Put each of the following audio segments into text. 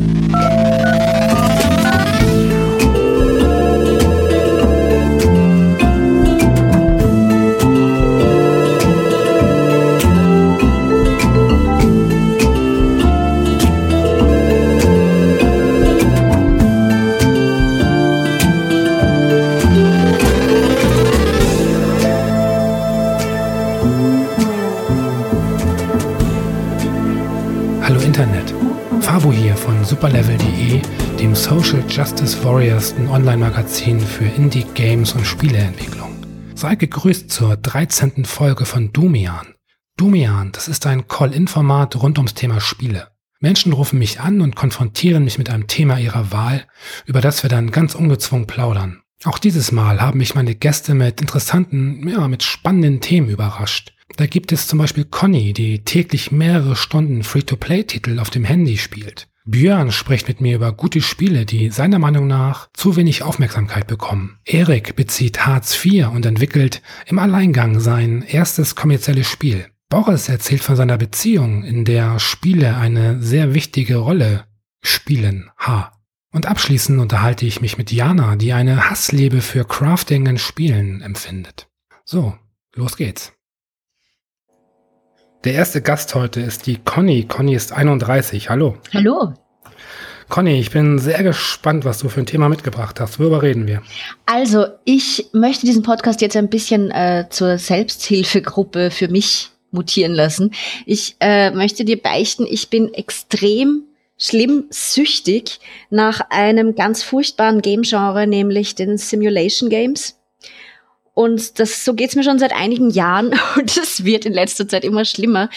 Oh. Justice Warriors, ein Online-Magazin für Indie-Games und Spieleentwicklung. Sei gegrüßt zur 13. Folge von Dumian. Dumian, das ist ein Call-In-Format rund ums Thema Spiele. Menschen rufen mich an und konfrontieren mich mit einem Thema ihrer Wahl, über das wir dann ganz ungezwungen plaudern. Auch dieses Mal haben mich meine Gäste mit interessanten, ja, mit spannenden Themen überrascht. Da gibt es zum Beispiel Conny, die täglich mehrere Stunden Free-to-Play-Titel auf dem Handy spielt. Björn spricht mit mir über gute Spiele, die seiner Meinung nach zu wenig Aufmerksamkeit bekommen. Erik bezieht Hartz IV und entwickelt im Alleingang sein erstes kommerzielles Spiel. Boris erzählt von seiner Beziehung, in der Spiele eine sehr wichtige Rolle spielen. H. Und abschließend unterhalte ich mich mit Jana, die eine Hassliebe für Crafting in Spielen empfindet. So, los geht's. Der erste Gast heute ist die Conny. Conny ist 31. Hallo. Hallo. Conny, ich bin sehr gespannt, was du für ein Thema mitgebracht hast. Worüber reden wir? Also, ich möchte diesen Podcast jetzt ein bisschen äh, zur Selbsthilfegruppe für mich mutieren lassen. Ich äh, möchte dir beichten, ich bin extrem schlimm süchtig nach einem ganz furchtbaren Game-Genre, nämlich den Simulation Games. Und das, so geht's mir schon seit einigen Jahren und es wird in letzter Zeit immer schlimmer.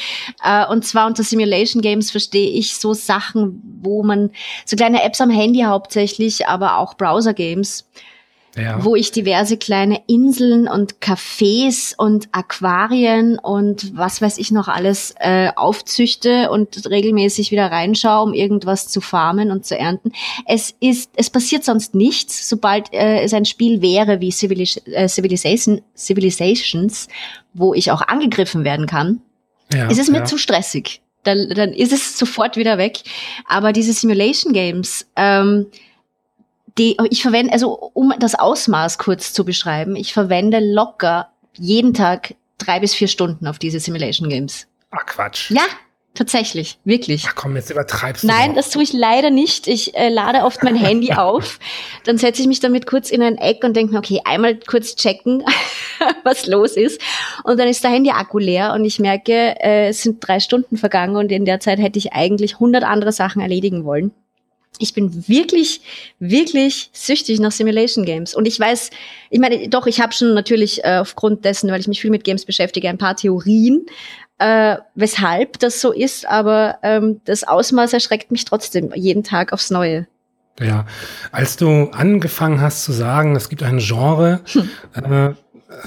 Äh, und zwar unter Simulation Games verstehe ich so Sachen, wo man, so kleine Apps am Handy hauptsächlich, aber auch Browser Games, ja. wo ich diverse kleine Inseln und Cafés und Aquarien und was weiß ich noch alles äh, aufzüchte und regelmäßig wieder reinschaue, um irgendwas zu farmen und zu ernten. Es ist, es passiert sonst nichts, sobald äh, es ein Spiel wäre wie Civilis äh, Civilization, Civilizations, wo ich auch angegriffen werden kann. Ja, ist es mir ja. zu stressig. Dann, dann ist es sofort wieder weg. Aber diese Simulation Games, ähm, die, ich verwende, also um das Ausmaß kurz zu beschreiben, ich verwende locker jeden Tag drei bis vier Stunden auf diese Simulation Games. Ach Quatsch. Ja, tatsächlich, wirklich. Ach komm, jetzt übertreibst du. Nein, das tue ich leider nicht. Ich äh, lade oft mein Handy auf, dann setze ich mich damit kurz in ein Eck und denke mir, okay, einmal kurz checken, was los ist. Und dann ist der Handy-Akku leer und ich merke, äh, es sind drei Stunden vergangen und in der Zeit hätte ich eigentlich hundert andere Sachen erledigen wollen ich bin wirklich, wirklich süchtig nach Simulation Games. Und ich weiß, ich meine, doch, ich habe schon natürlich äh, aufgrund dessen, weil ich mich viel mit Games beschäftige, ein paar Theorien, äh, weshalb das so ist, aber ähm, das Ausmaß erschreckt mich trotzdem jeden Tag aufs Neue. Ja, als du angefangen hast zu sagen, es gibt ein Genre, hm. äh,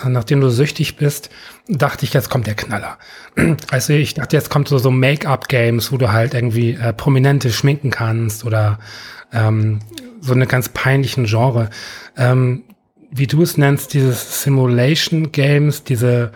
nachdem du süchtig bist, dachte ich, jetzt kommt der Knaller. Also ich dachte, jetzt kommt so, so Make-up-Games, wo du halt irgendwie äh, Prominente schminken kannst oder ähm, so eine ganz peinlichen Genre. Ähm, wie du es nennst, dieses Simulation Games, diese,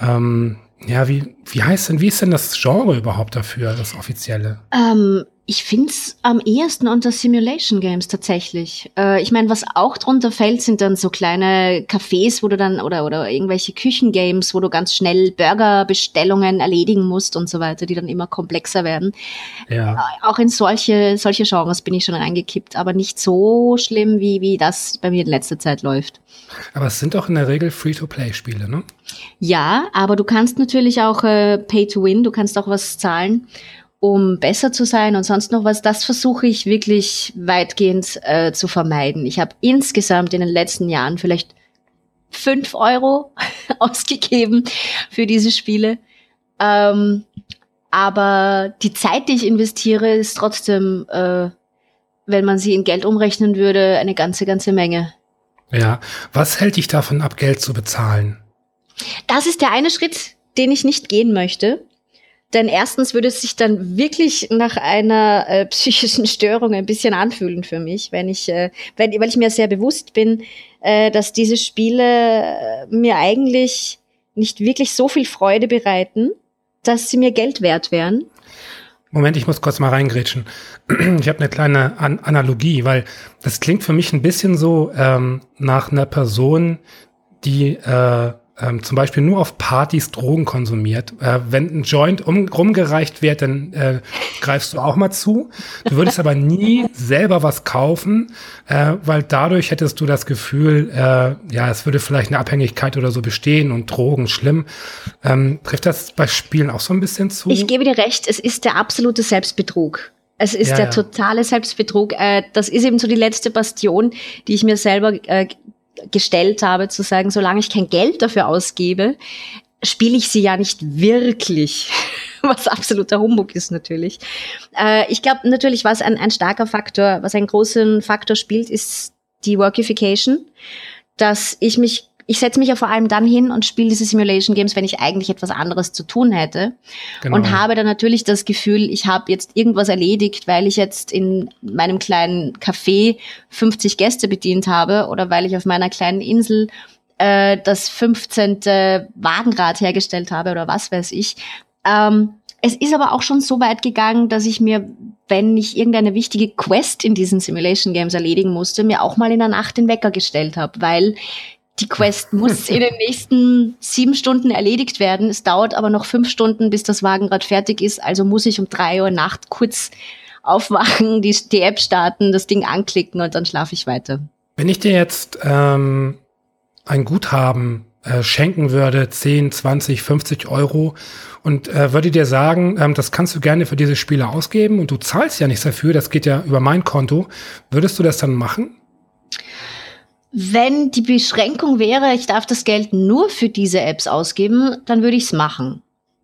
ähm, ja, wie, wie heißt denn, wie ist denn das Genre überhaupt dafür, das offizielle? Ähm, ich finde es am ehesten unter Simulation Games tatsächlich. Äh, ich meine, was auch drunter fällt, sind dann so kleine Cafés, wo du dann oder oder irgendwelche Küchengames, wo du ganz schnell Burgerbestellungen erledigen musst und so weiter, die dann immer komplexer werden. Ja. Äh, auch in solche solche Genres bin ich schon reingekippt, aber nicht so schlimm wie wie das bei mir in letzter Zeit läuft. Aber es sind doch in der Regel Free-to-Play-Spiele, ne? Ja, aber du kannst natürlich auch äh, Pay to Win, du kannst auch was zahlen um besser zu sein und sonst noch was, das versuche ich wirklich weitgehend äh, zu vermeiden. Ich habe insgesamt in den letzten Jahren vielleicht fünf Euro ausgegeben für diese Spiele. Ähm, aber die Zeit, die ich investiere, ist trotzdem, äh, wenn man sie in Geld umrechnen würde, eine ganze, ganze Menge. Ja, was hält dich davon ab, Geld zu bezahlen? Das ist der eine Schritt, den ich nicht gehen möchte. Denn erstens würde es sich dann wirklich nach einer äh, psychischen Störung ein bisschen anfühlen für mich, wenn ich, äh, wenn, weil ich mir sehr bewusst bin, äh, dass diese Spiele äh, mir eigentlich nicht wirklich so viel Freude bereiten, dass sie mir Geld wert wären. Moment, ich muss kurz mal reingrätschen. Ich habe eine kleine An Analogie, weil das klingt für mich ein bisschen so ähm, nach einer Person, die äh, ähm, zum Beispiel nur auf Partys Drogen konsumiert. Äh, wenn ein Joint um, rumgereicht wird, dann äh, greifst du auch mal zu. Du würdest aber nie selber was kaufen, äh, weil dadurch hättest du das Gefühl, äh, ja, es würde vielleicht eine Abhängigkeit oder so bestehen und Drogen schlimm. Ähm, trifft das bei Spielen auch so ein bisschen zu? Ich gebe dir recht, es ist der absolute Selbstbetrug. Es ist ja, der ja. totale Selbstbetrug. Äh, das ist eben so die letzte Bastion, die ich mir selber äh, gestellt habe, zu sagen, solange ich kein Geld dafür ausgebe, spiele ich sie ja nicht wirklich, was absoluter Humbug ist natürlich. Äh, ich glaube natürlich, was ein, ein starker Faktor, was einen großen Faktor spielt, ist die Workification, dass ich mich ich setze mich ja vor allem dann hin und spiele diese Simulation Games, wenn ich eigentlich etwas anderes zu tun hätte. Genau. Und habe dann natürlich das Gefühl, ich habe jetzt irgendwas erledigt, weil ich jetzt in meinem kleinen Café 50 Gäste bedient habe oder weil ich auf meiner kleinen Insel äh, das 15. Wagenrad hergestellt habe oder was weiß ich. Ähm, es ist aber auch schon so weit gegangen, dass ich mir, wenn ich irgendeine wichtige Quest in diesen Simulation Games erledigen musste, mir auch mal in der Nacht den Wecker gestellt habe, weil die Quest muss in den nächsten sieben Stunden erledigt werden. Es dauert aber noch fünf Stunden, bis das Wagenrad fertig ist. Also muss ich um drei Uhr Nacht kurz aufwachen, die, die App starten, das Ding anklicken und dann schlafe ich weiter. Wenn ich dir jetzt ähm, ein Guthaben äh, schenken würde, 10, 20, 50 Euro und äh, würde dir sagen, ähm, das kannst du gerne für diese Spiele ausgeben und du zahlst ja nichts dafür, das geht ja über mein Konto, würdest du das dann machen? Wenn die Beschränkung wäre, ich darf das Geld nur für diese Apps ausgeben, dann würde ich es machen.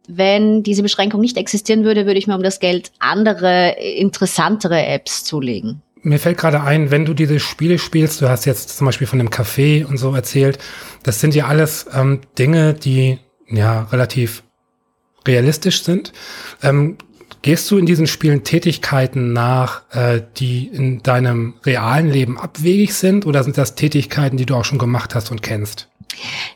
Wenn diese Beschränkung nicht existieren würde, würde ich mir um das Geld andere, interessantere Apps zulegen. Mir fällt gerade ein, wenn du diese Spiele spielst, du hast jetzt zum Beispiel von dem Café und so erzählt, das sind ja alles ähm, Dinge, die ja relativ realistisch sind. Ähm, Gehst du in diesen Spielen Tätigkeiten nach, äh, die in deinem realen Leben abwegig sind oder sind das Tätigkeiten, die du auch schon gemacht hast und kennst?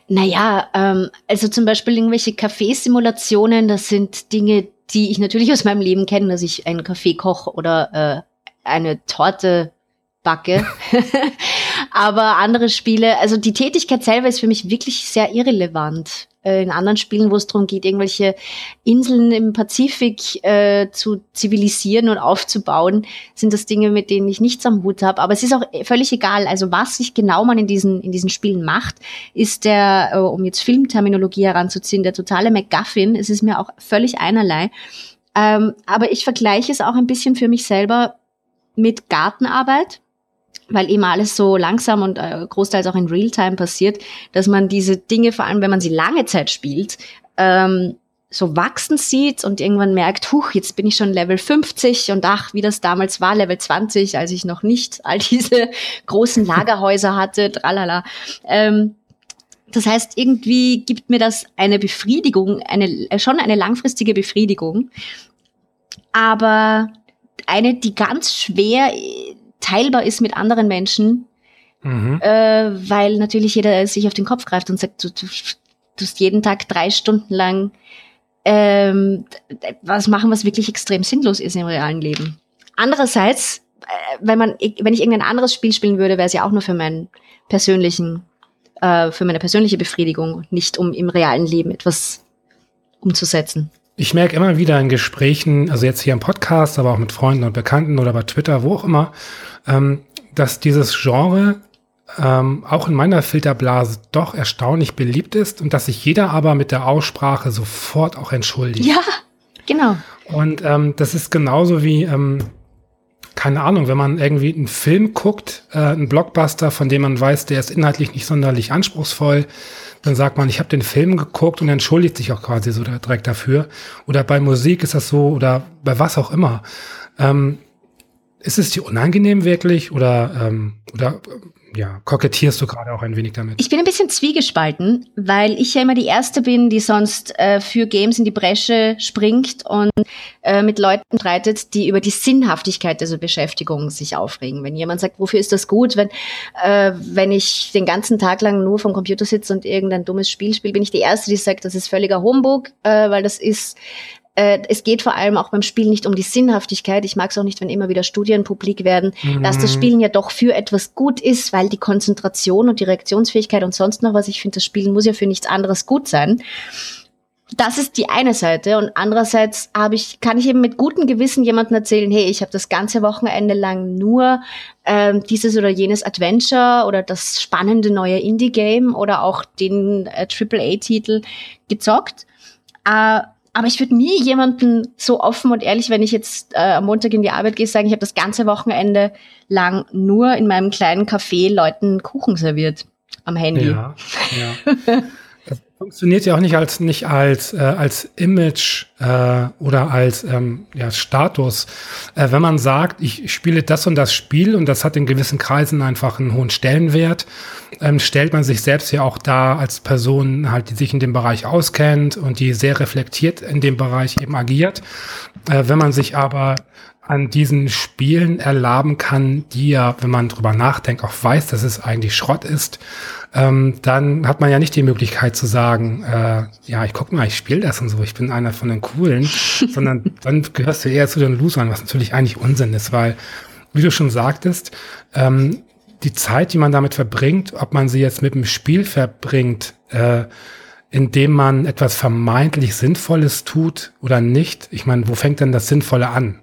Naja, ähm, also zum Beispiel irgendwelche Kaffeesimulationen, das sind Dinge, die ich natürlich aus meinem Leben kenne, dass ich einen Kaffee koche oder äh, eine Torte backe. Aber andere Spiele, also die Tätigkeit selber ist für mich wirklich sehr irrelevant. Äh, in anderen Spielen, wo es darum geht, irgendwelche Inseln im Pazifik äh, zu zivilisieren und aufzubauen, sind das Dinge, mit denen ich nichts am Hut habe. Aber es ist auch völlig egal. Also was sich genau man in diesen, in diesen Spielen macht, ist der, äh, um jetzt Filmterminologie heranzuziehen, der totale MacGuffin. Es ist mir auch völlig einerlei. Ähm, aber ich vergleiche es auch ein bisschen für mich selber mit Gartenarbeit weil eben alles so langsam und äh, großteils auch in Realtime passiert, dass man diese Dinge, vor allem wenn man sie lange Zeit spielt, ähm, so wachsen sieht und irgendwann merkt, huch, jetzt bin ich schon Level 50 und ach, wie das damals war, Level 20, als ich noch nicht all diese großen Lagerhäuser hatte, tralala. Ähm, das heißt, irgendwie gibt mir das eine Befriedigung, eine, äh, schon eine langfristige Befriedigung, aber eine, die ganz schwer teilbar ist mit anderen Menschen, mhm. äh, weil natürlich jeder sich auf den Kopf greift und sagt, du, du tust jeden Tag drei Stunden lang ähm, was machen, was wirklich extrem sinnlos ist im realen Leben. Andererseits, äh, wenn man, wenn ich irgendein anderes Spiel spielen würde, wäre es ja auch nur für meinen persönlichen, äh, für meine persönliche Befriedigung, nicht um im realen Leben etwas umzusetzen. Ich merke immer wieder in Gesprächen, also jetzt hier im Podcast, aber auch mit Freunden und Bekannten oder bei Twitter, wo auch immer, ähm, dass dieses Genre ähm, auch in meiner Filterblase doch erstaunlich beliebt ist und dass sich jeder aber mit der Aussprache sofort auch entschuldigt. Ja, genau. Und ähm, das ist genauso wie, ähm, keine Ahnung, wenn man irgendwie einen Film guckt, äh, einen Blockbuster, von dem man weiß, der ist inhaltlich nicht sonderlich anspruchsvoll, dann sagt man, ich habe den Film geguckt und entschuldigt sich auch quasi so direkt dafür. Oder bei Musik ist das so oder bei was auch immer. Ähm, ist es dir unangenehm wirklich oder, ähm, oder ja, kokettierst du gerade auch ein wenig damit? Ich bin ein bisschen zwiegespalten, weil ich ja immer die Erste bin, die sonst äh, für Games in die Bresche springt und äh, mit Leuten streitet, die über die Sinnhaftigkeit dieser Beschäftigung sich aufregen. Wenn jemand sagt, wofür ist das gut, wenn, äh, wenn ich den ganzen Tag lang nur vom Computer sitze und irgendein dummes Spiel spiele, bin ich die Erste, die sagt, das ist völliger Humbug, äh, weil das ist äh, es geht vor allem auch beim Spiel nicht um die Sinnhaftigkeit. Ich mag es auch nicht, wenn immer wieder Studien publik werden, mhm. dass das Spielen ja doch für etwas gut ist, weil die Konzentration und die Reaktionsfähigkeit und sonst noch was, ich finde, das Spielen muss ja für nichts anderes gut sein. Das ist die eine Seite und andererseits habe ich kann ich eben mit gutem Gewissen jemandem erzählen, hey, ich habe das ganze Wochenende lang nur ähm, dieses oder jenes Adventure oder das spannende neue Indie-Game oder auch den äh, AAA-Titel gezockt. Äh, aber ich würde nie jemanden so offen und ehrlich, wenn ich jetzt äh, am Montag in die Arbeit gehe, sagen, ich habe das ganze Wochenende lang nur in meinem kleinen Café Leuten Kuchen serviert am Handy. Ja, ja. funktioniert ja auch nicht als nicht als äh, als Image äh, oder als ähm, ja, Status. Äh, wenn man sagt, ich spiele das und das Spiel und das hat in gewissen Kreisen einfach einen hohen Stellenwert, ähm, stellt man sich selbst ja auch da als Person halt, die sich in dem Bereich auskennt und die sehr reflektiert in dem Bereich eben agiert. Äh, wenn man sich aber an diesen Spielen erlaben kann, die ja, wenn man drüber nachdenkt, auch weiß, dass es eigentlich Schrott ist, ähm, dann hat man ja nicht die Möglichkeit zu sagen, äh, ja, ich guck mal, ich spiele das und so, ich bin einer von den Coolen, sondern dann gehörst du eher zu den Losern, was natürlich eigentlich Unsinn ist, weil, wie du schon sagtest, ähm, die Zeit, die man damit verbringt, ob man sie jetzt mit dem Spiel verbringt, äh, indem man etwas vermeintlich Sinnvolles tut oder nicht. Ich meine, wo fängt denn das Sinnvolle an?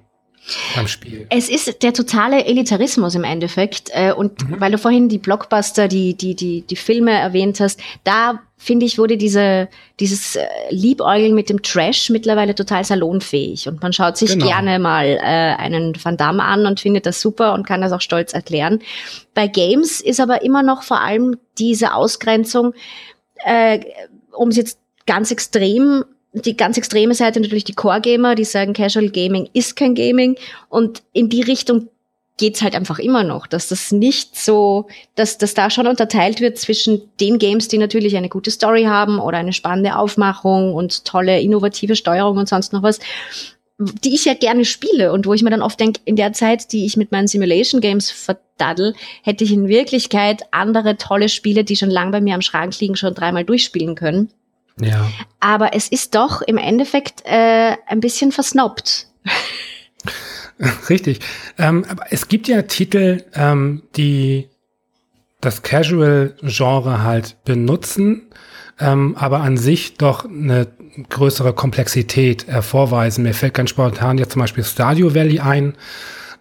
Beim Spiel. Es ist der totale Elitarismus im Endeffekt. Äh, und mhm. weil du vorhin die Blockbuster, die, die, die, die Filme erwähnt hast, da finde ich, wurde diese, dieses äh, Liebäugeln mit dem Trash mittlerweile total salonfähig. Und man schaut sich genau. gerne mal äh, einen Van Damme an und findet das super und kann das auch stolz erklären. Bei Games ist aber immer noch vor allem diese Ausgrenzung, äh, um es jetzt ganz extrem die ganz extreme Seite natürlich die Core-Gamer, die sagen, Casual Gaming ist kein Gaming. Und in die Richtung geht's halt einfach immer noch, dass das nicht so, dass das da schon unterteilt wird zwischen den Games, die natürlich eine gute Story haben oder eine spannende Aufmachung und tolle innovative Steuerung und sonst noch was, die ich ja gerne spiele und wo ich mir dann oft denke, in der Zeit, die ich mit meinen Simulation Games verdaddel, hätte ich in Wirklichkeit andere tolle Spiele, die schon lang bei mir am Schrank liegen, schon dreimal durchspielen können. Ja. Aber es ist doch im Endeffekt äh, ein bisschen versnobbt. Richtig. Ähm, aber es gibt ja Titel, ähm, die das Casual-Genre halt benutzen, ähm, aber an sich doch eine größere Komplexität äh, vorweisen. Mir fällt ganz spontan jetzt zum Beispiel Stadio Valley ein,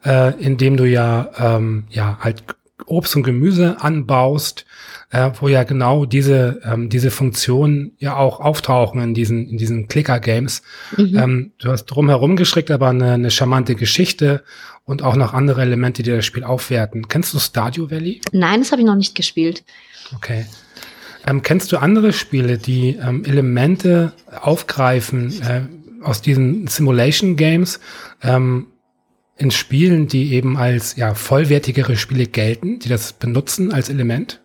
äh, in dem du ja, ähm, ja halt Obst und Gemüse anbaust äh, wo ja genau diese, ähm, diese Funktionen ja auch auftauchen in diesen, in diesen Clicker-Games. Mhm. Ähm, du hast drumherum geschickt, aber eine, eine charmante Geschichte und auch noch andere Elemente, die das Spiel aufwerten. Kennst du Stadio Valley? Nein, das habe ich noch nicht gespielt. Okay. Ähm, kennst du andere Spiele, die ähm, Elemente aufgreifen äh, aus diesen Simulation Games ähm, in Spielen, die eben als ja vollwertigere Spiele gelten, die das benutzen als Element?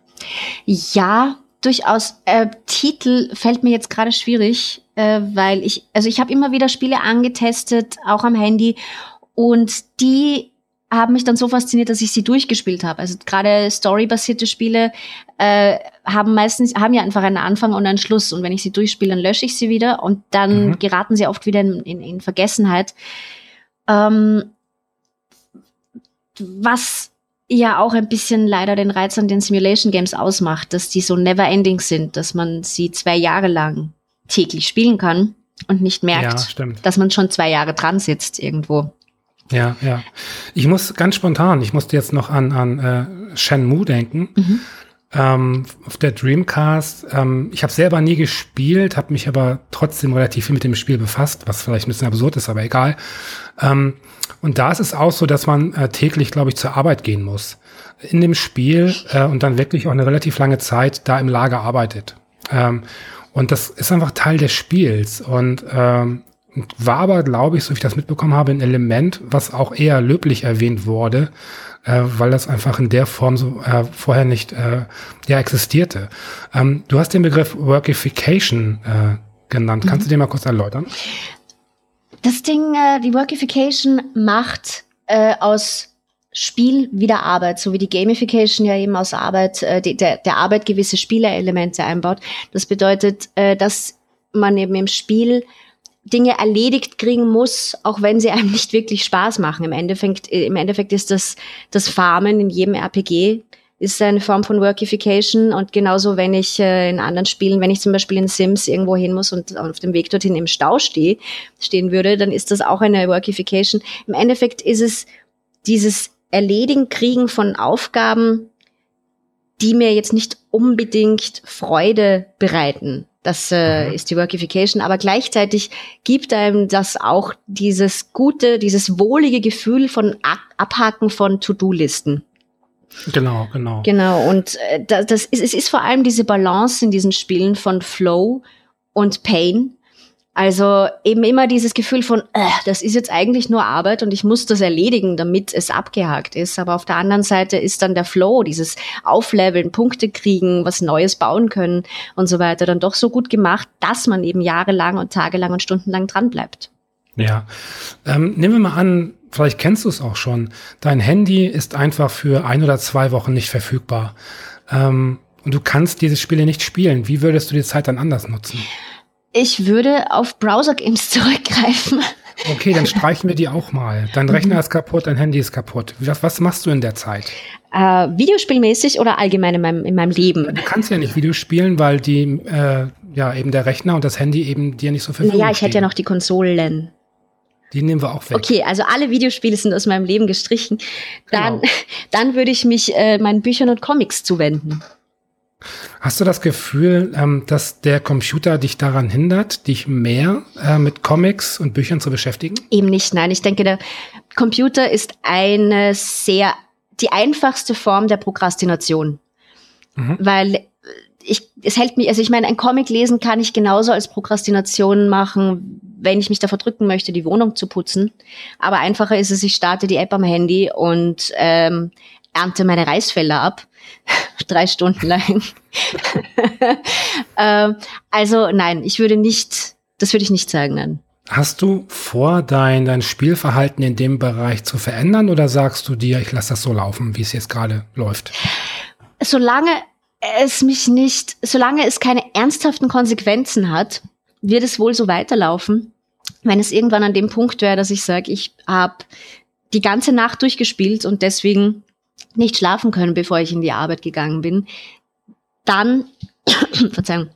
Ja, durchaus. Äh, Titel fällt mir jetzt gerade schwierig, äh, weil ich, also ich habe immer wieder Spiele angetestet, auch am Handy, und die haben mich dann so fasziniert, dass ich sie durchgespielt habe. Also gerade storybasierte Spiele äh, haben meistens haben ja einfach einen Anfang und einen Schluss. Und wenn ich sie durchspiele, dann lösche ich sie wieder und dann mhm. geraten sie oft wieder in, in, in Vergessenheit. Ähm, was ja auch ein bisschen leider den Reiz an den Simulation Games ausmacht, dass die so never ending sind, dass man sie zwei Jahre lang täglich spielen kann und nicht merkt, ja, dass man schon zwei Jahre dran sitzt irgendwo. Ja, ja. Ich muss ganz spontan, ich musste jetzt noch an, an äh, Shenmue denken. Mhm. Ähm, auf der Dreamcast. Ähm, ich habe selber nie gespielt, habe mich aber trotzdem relativ viel mit dem Spiel befasst, was vielleicht ein bisschen absurd ist, aber egal. Ähm, und da ist es auch so, dass man äh, täglich, glaube ich, zur Arbeit gehen muss in dem Spiel äh, und dann wirklich auch eine relativ lange Zeit da im Lager arbeitet. Ähm, und das ist einfach Teil des Spiels und ähm, war aber, glaube ich, so wie ich das mitbekommen habe, ein Element, was auch eher löblich erwähnt wurde, äh, weil das einfach in der Form so äh, vorher nicht äh, ja, existierte. Ähm, du hast den Begriff Workification äh, genannt. Kannst mhm. du den mal kurz erläutern? Das Ding, äh, die Workification macht äh, aus Spiel wieder Arbeit, so wie die Gamification ja eben aus Arbeit, äh, die, der, der Arbeit gewisse Spieleelemente einbaut. Das bedeutet, äh, dass man eben im Spiel Dinge erledigt kriegen muss, auch wenn sie einem nicht wirklich Spaß machen. Im Endeffekt, im Endeffekt ist das, das Farmen in jedem RPG ist eine Form von Workification und genauso, wenn ich äh, in anderen Spielen, wenn ich zum Beispiel in Sims irgendwo hin muss und auf dem Weg dorthin im Stau stehe, stehen würde, dann ist das auch eine Workification. Im Endeffekt ist es dieses Erledigen, Kriegen von Aufgaben, die mir jetzt nicht unbedingt Freude bereiten. Das äh, mhm. ist die Workification, aber gleichzeitig gibt einem das auch dieses gute, dieses wohlige Gefühl von Abhaken von To-Do-Listen. Genau, genau. Genau, und äh, das, das ist, es ist vor allem diese Balance in diesen Spielen von Flow und Pain, also eben immer dieses Gefühl von, äh, das ist jetzt eigentlich nur Arbeit und ich muss das erledigen, damit es abgehakt ist. Aber auf der anderen Seite ist dann der Flow, dieses Aufleveln, Punkte kriegen, was Neues bauen können und so weiter, dann doch so gut gemacht, dass man eben jahrelang und tagelang und stundenlang dran bleibt. Ja. Ähm, nehmen wir mal an, vielleicht kennst du es auch schon. Dein Handy ist einfach für ein oder zwei Wochen nicht verfügbar. Ähm, und du kannst diese Spiele nicht spielen. Wie würdest du die Zeit dann anders nutzen? Ich würde auf Browser-Games zurückgreifen. Okay, dann streichen wir die auch mal. Dein Rechner ist kaputt, dein Handy ist kaputt. Was, was machst du in der Zeit? Äh, Videospielmäßig oder allgemein in meinem, in meinem Leben? Du kannst ja nicht Videospielen, weil die, äh, ja, eben der Rechner und das Handy eben dir nicht so viel Ja, ich hätte ja noch die Konsolen. Die nehmen wir auch weg. Okay, also alle Videospiele sind aus meinem Leben gestrichen. Dann, genau. dann würde ich mich äh, meinen Büchern und Comics zuwenden. Hast du das Gefühl, ähm, dass der Computer dich daran hindert, dich mehr äh, mit Comics und Büchern zu beschäftigen? Eben nicht, nein. Ich denke, der Computer ist eine sehr, die einfachste Form der Prokrastination. Mhm. Weil es hält mich, also ich meine, ein Comic lesen kann ich genauso als Prokrastination machen, wenn ich mich davor drücken möchte, die Wohnung zu putzen. Aber einfacher ist es, ich starte die App am Handy und ähm, ernte meine Reisfelder ab drei Stunden lang. ähm, also nein, ich würde nicht, das würde ich nicht sagen, nein. Hast du vor, dein, dein Spielverhalten in dem Bereich zu verändern oder sagst du dir, ich lasse das so laufen, wie es jetzt gerade läuft? Solange es mich nicht, solange es keine ernsthaften Konsequenzen hat, wird es wohl so weiterlaufen. Wenn es irgendwann an dem Punkt wäre, dass ich sage, ich habe die ganze Nacht durchgespielt und deswegen nicht schlafen können, bevor ich in die Arbeit gegangen bin, dann, Verzeihung,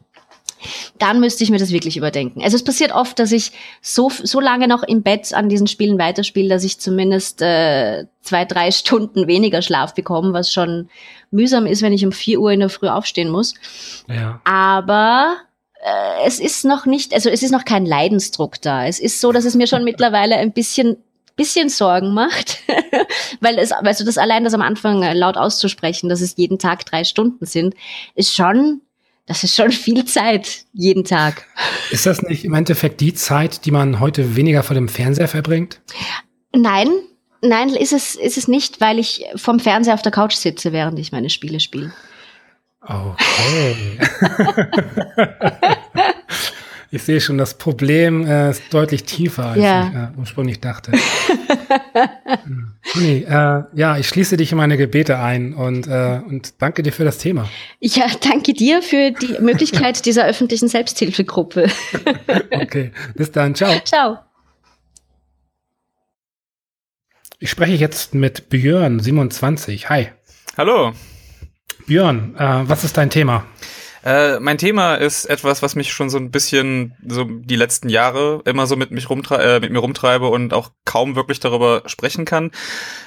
dann müsste ich mir das wirklich überdenken. Also es passiert oft, dass ich so, so lange noch im Bett an diesen Spielen weiterspiele, dass ich zumindest äh, zwei, drei Stunden weniger Schlaf bekomme, was schon mühsam ist, wenn ich um vier Uhr in der Früh aufstehen muss. Ja. Aber äh, es ist noch nicht, also es ist noch kein Leidensdruck da. Es ist so, dass es mir schon mittlerweile ein bisschen bisschen Sorgen macht, weil es, weißt du, das allein das am Anfang äh, laut auszusprechen, dass es jeden Tag drei Stunden sind, ist schon, das ist schon viel Zeit jeden Tag. Ist das nicht im Endeffekt die Zeit, die man heute weniger vor dem Fernseher verbringt? Nein, nein, ist es, ist es nicht, weil ich vom Fernseher auf der Couch sitze, während ich meine Spiele spiele. Okay. Ich sehe schon, das Problem äh, ist deutlich tiefer, als ja. ich äh, ursprünglich dachte. Conny, äh, ja, ich schließe dich in meine Gebete ein und, äh, und danke dir für das Thema. Ja, danke dir für die Möglichkeit dieser öffentlichen Selbsthilfegruppe. okay, bis dann. Ciao. Ciao. Ich spreche jetzt mit Björn, 27. Hi. Hallo. Björn, äh, was ist dein Thema? Äh, mein Thema ist etwas, was mich schon so ein bisschen so die letzten Jahre immer so mit mich rumtre äh, mit mir rumtreibe und auch kaum wirklich darüber sprechen kann.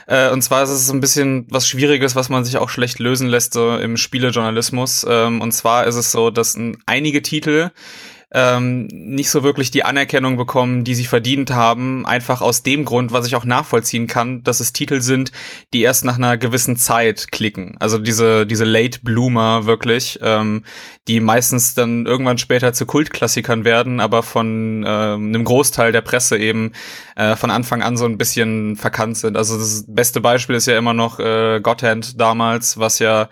Äh, und zwar ist es so ein bisschen was Schwieriges, was man sich auch schlecht lösen lässt so im Spielejournalismus. Ähm, und zwar ist es so, dass einige Titel ähm, nicht so wirklich die Anerkennung bekommen, die sie verdient haben. Einfach aus dem Grund, was ich auch nachvollziehen kann, dass es Titel sind, die erst nach einer gewissen Zeit klicken. Also diese, diese Late Bloomer wirklich, ähm, die meistens dann irgendwann später zu Kultklassikern werden, aber von ähm, einem Großteil der Presse eben äh, von Anfang an so ein bisschen verkannt sind. Also das beste Beispiel ist ja immer noch äh, Gotthand damals, was ja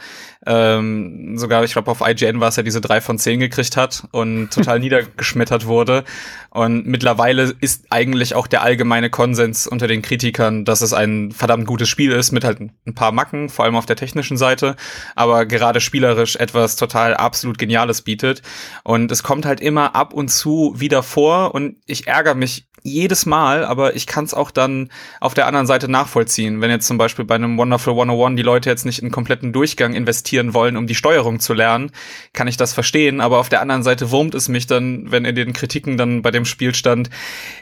ähm, sogar, ich glaube, auf IGN war es ja diese drei von zehn gekriegt hat und total niedergeschmettert wurde. Und mittlerweile ist eigentlich auch der allgemeine Konsens unter den Kritikern, dass es ein verdammt gutes Spiel ist, mit halt ein paar Macken, vor allem auf der technischen Seite, aber gerade spielerisch etwas total absolut Geniales bietet. Und es kommt halt immer ab und zu wieder vor und ich ärgere mich jedes Mal, aber ich kann es auch dann auf der anderen Seite nachvollziehen. Wenn jetzt zum Beispiel bei einem Wonderful 101 die Leute jetzt nicht einen kompletten Durchgang investieren wollen, um die Steuerung zu lernen, kann ich das verstehen. Aber auf der anderen Seite wurmt es mich dann, wenn in den Kritiken dann bei dem Spiel stand,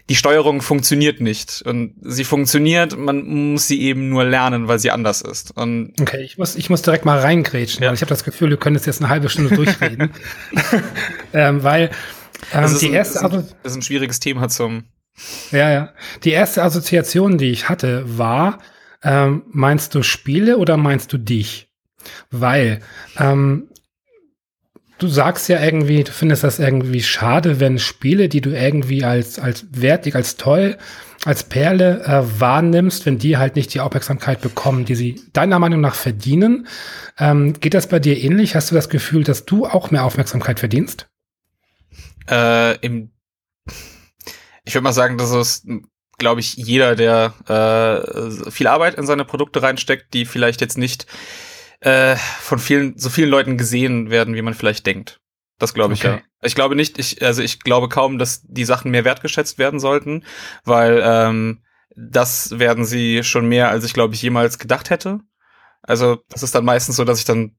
die Steuerung funktioniert nicht. Und sie funktioniert, man muss sie eben nur lernen, weil sie anders ist. Und okay, ich muss, ich muss direkt mal reingrätschen, ja. weil ich habe das Gefühl, wir können jetzt eine halbe Stunde durchreden. ähm, weil ähm, die ein, erste ist, ein, das ist ein schwieriges Thema zum ja, ja. Die erste Assoziation, die ich hatte, war, ähm, meinst du Spiele oder meinst du dich? Weil ähm, du sagst ja irgendwie, du findest das irgendwie schade, wenn Spiele, die du irgendwie als, als wertig, als toll, als Perle äh, wahrnimmst, wenn die halt nicht die Aufmerksamkeit bekommen, die sie deiner Meinung nach verdienen. Ähm, geht das bei dir ähnlich? Hast du das Gefühl, dass du auch mehr Aufmerksamkeit verdienst? Äh, Im ich würde mal sagen, das ist, glaube ich, jeder, der äh, viel Arbeit in seine Produkte reinsteckt, die vielleicht jetzt nicht äh, von vielen, so vielen Leuten gesehen werden, wie man vielleicht denkt. Das glaube ich okay. ja. Ich glaube nicht, ich, also ich glaube kaum, dass die Sachen mehr wertgeschätzt werden sollten, weil ähm, das werden sie schon mehr, als ich glaube ich jemals gedacht hätte. Also das ist dann meistens so, dass ich dann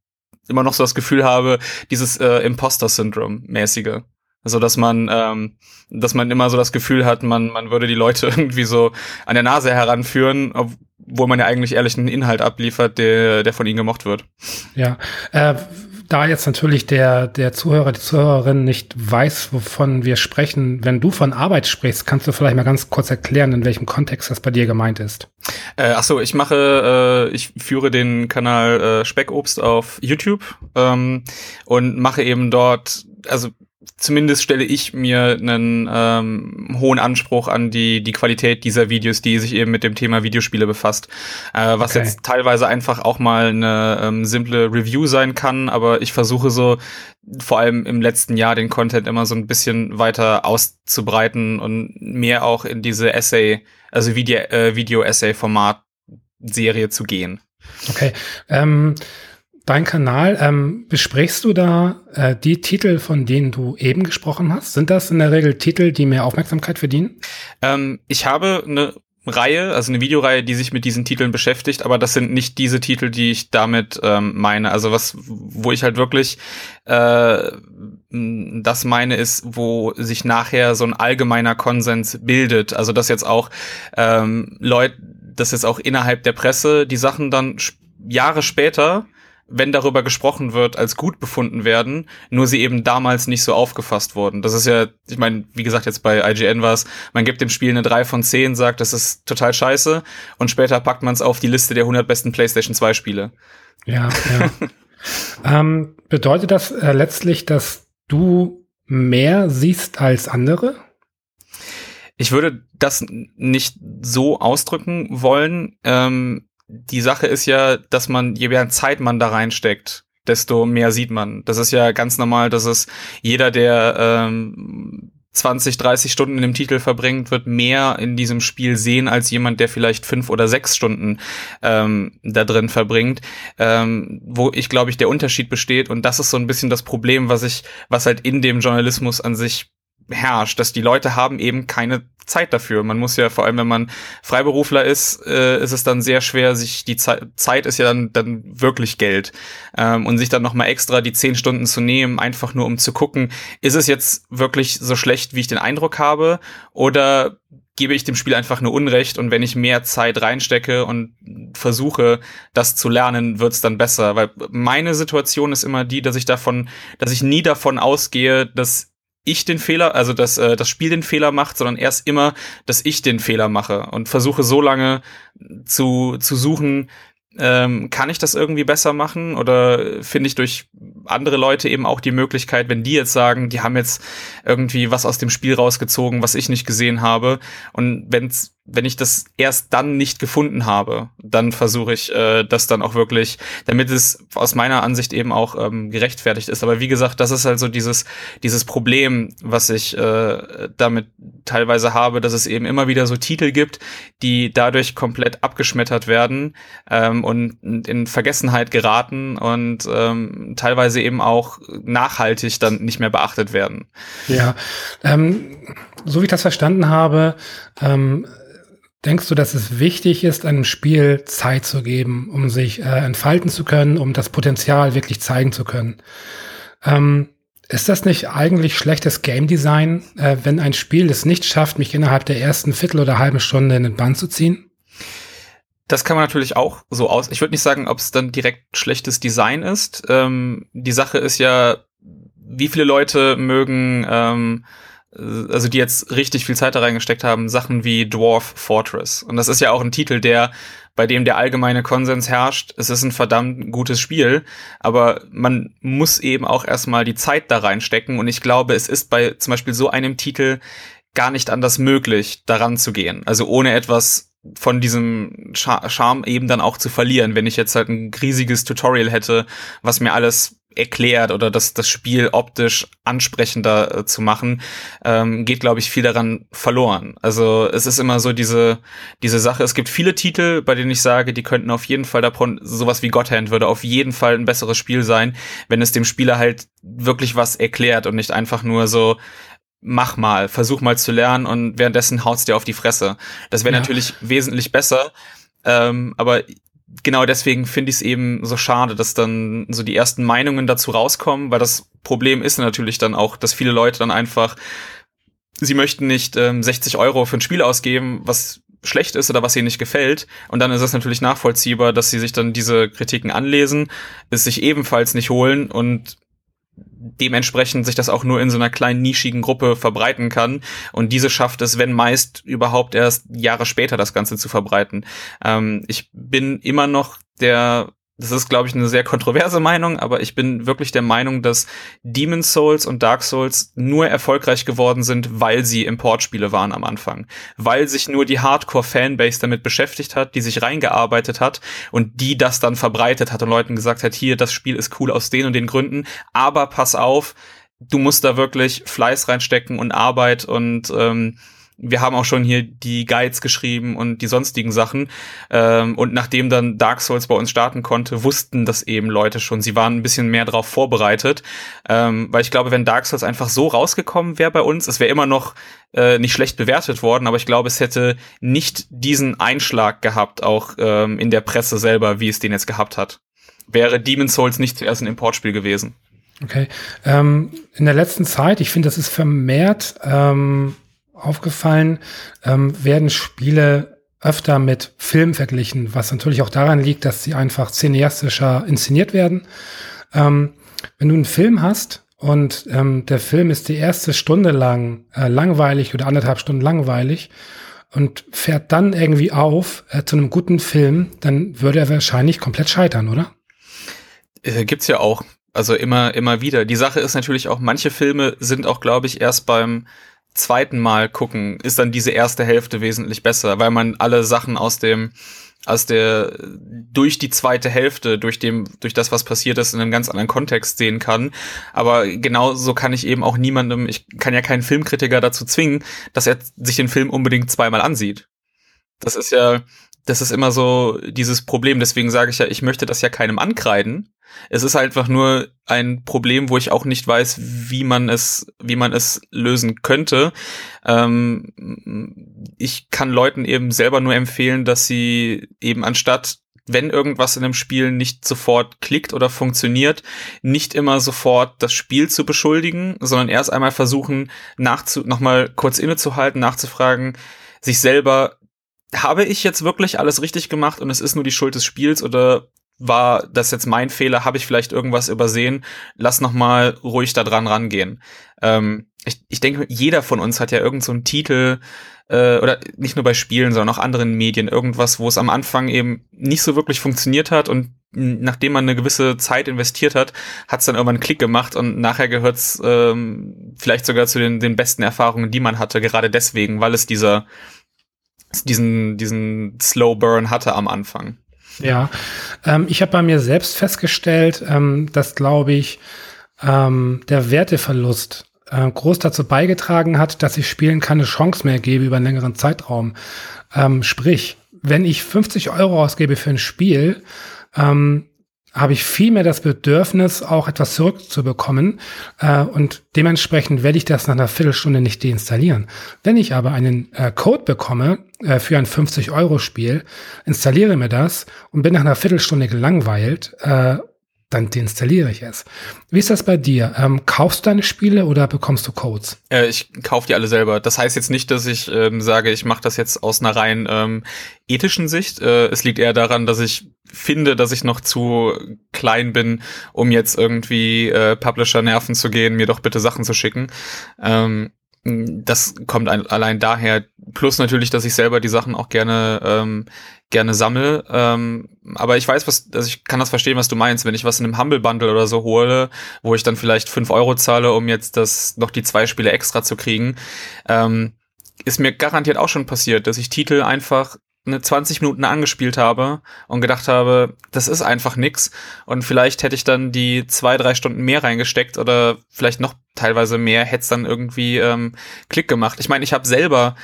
immer noch so das Gefühl habe, dieses äh, Imposter-Syndrom-mäßige so dass man, ähm, dass man immer so das Gefühl hat, man, man würde die Leute irgendwie so an der Nase heranführen, obwohl man ja eigentlich ehrlichen Inhalt abliefert, der, der von ihnen gemocht wird. Ja, äh, da jetzt natürlich der, der Zuhörer, die Zuhörerin nicht weiß, wovon wir sprechen, wenn du von Arbeit sprichst, kannst du vielleicht mal ganz kurz erklären, in welchem Kontext das bei dir gemeint ist. Äh, ach so, ich mache, äh, ich führe den Kanal äh, Speckobst auf YouTube ähm, und mache eben dort, also zumindest stelle ich mir einen ähm, hohen Anspruch an die, die Qualität dieser Videos, die sich eben mit dem Thema Videospiele befasst. Äh, was okay. jetzt teilweise einfach auch mal eine ähm, simple Review sein kann, aber ich versuche so vor allem im letzten Jahr den Content immer so ein bisschen weiter auszubreiten und mehr auch in diese Essay, also Video, äh, Video-Essay-Format Serie zu gehen. Okay. Ähm Dein Kanal, ähm, besprichst du da äh, die Titel, von denen du eben gesprochen hast? Sind das in der Regel Titel, die mehr Aufmerksamkeit verdienen? Ähm, ich habe eine Reihe, also eine Videoreihe, die sich mit diesen Titeln beschäftigt, aber das sind nicht diese Titel, die ich damit ähm, meine. Also was, wo ich halt wirklich äh, das meine, ist, wo sich nachher so ein allgemeiner Konsens bildet. Also dass jetzt auch ähm, Leute, dass jetzt auch innerhalb der Presse die Sachen dann Jahre später wenn darüber gesprochen wird, als gut befunden werden, nur sie eben damals nicht so aufgefasst wurden. Das ist ja, ich meine, wie gesagt, jetzt bei IGN war es, man gibt dem Spiel eine 3 von 10, sagt, das ist total scheiße und später packt man es auf die Liste der 100 besten PlayStation 2 Spiele. Ja, ja. ähm, bedeutet das äh, letztlich, dass du mehr siehst als andere? Ich würde das nicht so ausdrücken wollen. Ähm, die Sache ist ja, dass man, je mehr Zeit man da reinsteckt, desto mehr sieht man. Das ist ja ganz normal, dass es jeder, der ähm, 20, 30 Stunden in dem Titel verbringt, wird mehr in diesem Spiel sehen als jemand, der vielleicht fünf oder sechs Stunden ähm, da drin verbringt. Ähm, wo ich glaube ich der Unterschied besteht und das ist so ein bisschen das Problem, was ich, was halt in dem Journalismus an sich herrscht, dass die Leute haben eben keine Zeit dafür. Man muss ja, vor allem wenn man Freiberufler ist, äh, ist es dann sehr schwer, sich die Zeit, Zeit ist ja dann, dann wirklich Geld. Ähm, und sich dann nochmal extra die zehn Stunden zu nehmen, einfach nur um zu gucken, ist es jetzt wirklich so schlecht, wie ich den Eindruck habe? Oder gebe ich dem Spiel einfach nur Unrecht und wenn ich mehr Zeit reinstecke und versuche, das zu lernen, wird's dann besser. Weil meine Situation ist immer die, dass ich davon, dass ich nie davon ausgehe, dass ich den Fehler, also dass äh, das Spiel den Fehler macht, sondern erst immer, dass ich den Fehler mache und versuche so lange zu, zu suchen, ähm, kann ich das irgendwie besser machen oder finde ich durch andere Leute eben auch die Möglichkeit, wenn die jetzt sagen, die haben jetzt irgendwie was aus dem Spiel rausgezogen, was ich nicht gesehen habe und wenn's wenn ich das erst dann nicht gefunden habe, dann versuche ich äh, das dann auch wirklich, damit es aus meiner Ansicht eben auch ähm, gerechtfertigt ist. Aber wie gesagt, das ist halt so dieses dieses Problem, was ich äh, damit teilweise habe, dass es eben immer wieder so Titel gibt, die dadurch komplett abgeschmettert werden ähm, und in Vergessenheit geraten und ähm, teilweise eben auch nachhaltig dann nicht mehr beachtet werden. Ja, ähm, so wie ich das verstanden habe, ähm, Denkst du, dass es wichtig ist, einem Spiel Zeit zu geben, um sich äh, entfalten zu können, um das Potenzial wirklich zeigen zu können? Ähm, ist das nicht eigentlich schlechtes Game Design, äh, wenn ein Spiel es nicht schafft, mich innerhalb der ersten Viertel oder halben Stunde in den Bann zu ziehen? Das kann man natürlich auch so aus. Ich würde nicht sagen, ob es dann direkt schlechtes Design ist. Ähm, die Sache ist ja, wie viele Leute mögen ähm, also die jetzt richtig viel Zeit da reingesteckt haben, Sachen wie Dwarf Fortress. Und das ist ja auch ein Titel, der, bei dem der allgemeine Konsens herrscht, es ist ein verdammt gutes Spiel, aber man muss eben auch erstmal die Zeit da reinstecken und ich glaube, es ist bei zum Beispiel so einem Titel gar nicht anders möglich, daran zu gehen. Also ohne etwas von diesem Charme eben dann auch zu verlieren, wenn ich jetzt halt ein riesiges Tutorial hätte, was mir alles erklärt oder das, das Spiel optisch ansprechender äh, zu machen, ähm, geht, glaube ich, viel daran verloren. Also es ist immer so diese, diese Sache. Es gibt viele Titel, bei denen ich sage, die könnten auf jeden Fall davon, sowas wie Godhand würde auf jeden Fall ein besseres Spiel sein, wenn es dem Spieler halt wirklich was erklärt und nicht einfach nur so, mach mal, versuch mal zu lernen und währenddessen haut's dir auf die Fresse. Das wäre ja. natürlich wesentlich besser. Ähm, aber genau deswegen finde ich es eben so schade, dass dann so die ersten Meinungen dazu rauskommen, weil das Problem ist natürlich dann auch, dass viele Leute dann einfach, sie möchten nicht ähm, 60 Euro für ein Spiel ausgeben, was schlecht ist oder was ihnen nicht gefällt. Und dann ist es natürlich nachvollziehbar, dass sie sich dann diese Kritiken anlesen, es sich ebenfalls nicht holen und dementsprechend sich das auch nur in so einer kleinen nischigen Gruppe verbreiten kann. Und diese schafft es, wenn meist überhaupt erst Jahre später das Ganze zu verbreiten. Ähm, ich bin immer noch der das ist, glaube ich, eine sehr kontroverse Meinung, aber ich bin wirklich der Meinung, dass Demon's Souls und Dark Souls nur erfolgreich geworden sind, weil sie Importspiele waren am Anfang. Weil sich nur die Hardcore-Fanbase damit beschäftigt hat, die sich reingearbeitet hat und die das dann verbreitet hat und Leuten gesagt hat, hier, das Spiel ist cool aus den und den Gründen, aber pass auf, du musst da wirklich Fleiß reinstecken und Arbeit und ähm, wir haben auch schon hier die Guides geschrieben und die sonstigen Sachen. Ähm, und nachdem dann Dark Souls bei uns starten konnte, wussten das eben Leute schon. Sie waren ein bisschen mehr darauf vorbereitet. Ähm, weil ich glaube, wenn Dark Souls einfach so rausgekommen wäre bei uns, es wäre immer noch äh, nicht schlecht bewertet worden, aber ich glaube, es hätte nicht diesen Einschlag gehabt, auch ähm, in der Presse selber, wie es den jetzt gehabt hat. Wäre Demon's Souls nicht zuerst ein Importspiel gewesen. Okay. Ähm, in der letzten Zeit, ich finde, das ist vermehrt ähm, aufgefallen, ähm, werden Spiele öfter mit Film verglichen, was natürlich auch daran liegt, dass sie einfach cineastischer inszeniert werden. Ähm, wenn du einen Film hast und ähm, der Film ist die erste Stunde lang äh, langweilig oder anderthalb Stunden langweilig und fährt dann irgendwie auf äh, zu einem guten Film, dann würde er wahrscheinlich komplett scheitern, oder? Äh, gibt's ja auch. Also immer, immer wieder. Die Sache ist natürlich auch, manche Filme sind auch, glaube ich, erst beim zweiten Mal gucken, ist dann diese erste Hälfte wesentlich besser, weil man alle Sachen aus dem aus der durch die zweite Hälfte, durch dem durch das was passiert ist in einem ganz anderen Kontext sehen kann, aber genauso kann ich eben auch niemandem, ich kann ja keinen Filmkritiker dazu zwingen, dass er sich den Film unbedingt zweimal ansieht. Das ist ja das ist immer so dieses Problem. Deswegen sage ich ja, ich möchte das ja keinem ankreiden. Es ist einfach nur ein Problem, wo ich auch nicht weiß, wie man es, wie man es lösen könnte. Ähm, ich kann Leuten eben selber nur empfehlen, dass sie eben anstatt wenn irgendwas in einem Spiel nicht sofort klickt oder funktioniert, nicht immer sofort das Spiel zu beschuldigen, sondern erst einmal versuchen, nachzu nochmal kurz innezuhalten, nachzufragen, sich selber habe ich jetzt wirklich alles richtig gemacht und es ist nur die Schuld des Spiels oder war das jetzt mein Fehler? Habe ich vielleicht irgendwas übersehen? Lass noch mal ruhig da dran rangehen. Ähm, ich, ich denke, jeder von uns hat ja irgend so einen Titel äh, oder nicht nur bei Spielen, sondern auch anderen Medien irgendwas, wo es am Anfang eben nicht so wirklich funktioniert hat und nachdem man eine gewisse Zeit investiert hat, hat es dann irgendwann einen Klick gemacht und nachher gehört es ähm, vielleicht sogar zu den, den besten Erfahrungen, die man hatte, gerade deswegen, weil es dieser diesen, diesen Slow Burn hatte am Anfang. Ja, ähm, ich habe bei mir selbst festgestellt, ähm, dass, glaube ich, ähm, der Werteverlust äh, groß dazu beigetragen hat, dass ich Spielen keine Chance mehr gebe über einen längeren Zeitraum. Ähm, sprich, wenn ich 50 Euro ausgebe für ein Spiel, ähm, habe ich viel mehr das Bedürfnis, auch etwas zurückzubekommen. Äh, und dementsprechend werde ich das nach einer Viertelstunde nicht deinstallieren. Wenn ich aber einen äh, Code bekomme äh, für ein 50-Euro-Spiel, installiere mir das und bin nach einer Viertelstunde gelangweilt äh, dann deinstalliere ich es. Wie ist das bei dir? Ähm, kaufst du deine Spiele oder bekommst du Codes? Äh, ich kaufe die alle selber. Das heißt jetzt nicht, dass ich ähm, sage, ich mache das jetzt aus einer rein ähm, ethischen Sicht. Äh, es liegt eher daran, dass ich finde, dass ich noch zu klein bin, um jetzt irgendwie äh, Publisher nerven zu gehen, mir doch bitte Sachen zu schicken. Ähm, das kommt ein, allein daher. Plus natürlich, dass ich selber die Sachen auch gerne ähm, gerne sammle. Ähm, aber ich weiß, was, also ich kann das verstehen, was du meinst, wenn ich was in einem Humble Bundle oder so hole, wo ich dann vielleicht fünf Euro zahle, um jetzt das noch die zwei Spiele extra zu kriegen. Ähm, ist mir garantiert auch schon passiert, dass ich Titel einfach eine 20 Minuten angespielt habe und gedacht habe, das ist einfach nix. Und vielleicht hätte ich dann die zwei, drei Stunden mehr reingesteckt oder vielleicht noch teilweise mehr, hätte es dann irgendwie ähm, Klick gemacht. Ich meine, ich habe selber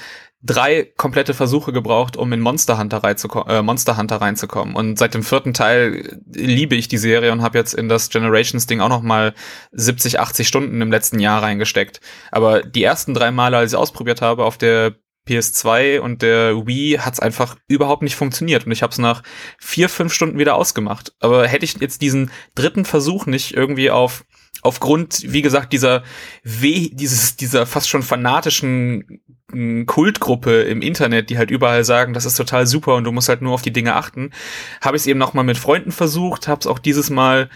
drei komplette Versuche gebraucht, um in Monster Hunter, äh, Monster Hunter reinzukommen. Und seit dem vierten Teil liebe ich die Serie und habe jetzt in das Generations-Ding auch noch mal 70, 80 Stunden im letzten Jahr reingesteckt. Aber die ersten drei Male, als ich ausprobiert habe auf der PS2 und der Wii hat's einfach überhaupt nicht funktioniert und ich habe es nach vier, fünf Stunden wieder ausgemacht. Aber hätte ich jetzt diesen dritten Versuch nicht irgendwie auf aufgrund, wie gesagt, dieser weh, dieses, dieser fast schon fanatischen hm, Kultgruppe im Internet, die halt überall sagen, das ist total super und du musst halt nur auf die Dinge achten, habe ich es eben noch mal mit Freunden versucht, habe es auch dieses Mal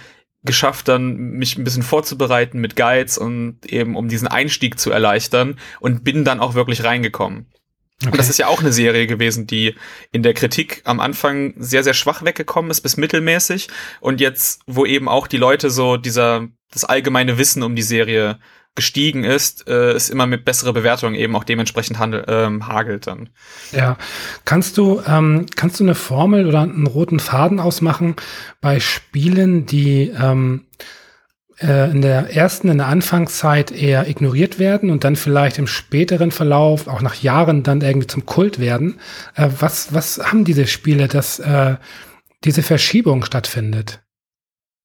geschafft, dann mich ein bisschen vorzubereiten mit Guides und eben um diesen Einstieg zu erleichtern und bin dann auch wirklich reingekommen. Okay. Und das ist ja auch eine Serie gewesen, die in der Kritik am Anfang sehr, sehr schwach weggekommen ist bis mittelmäßig. Und jetzt, wo eben auch die Leute so dieser, das allgemeine Wissen um die Serie gestiegen ist, äh, ist immer mit bessere Bewertungen eben auch dementsprechend handel, ähm, hagelt dann. Ja, kannst du ähm, kannst du eine Formel oder einen roten Faden ausmachen bei Spielen, die ähm, äh, in der ersten, in der Anfangszeit eher ignoriert werden und dann vielleicht im späteren Verlauf, auch nach Jahren, dann irgendwie zum Kult werden. Äh, was, was haben diese Spiele, dass äh, diese Verschiebung stattfindet?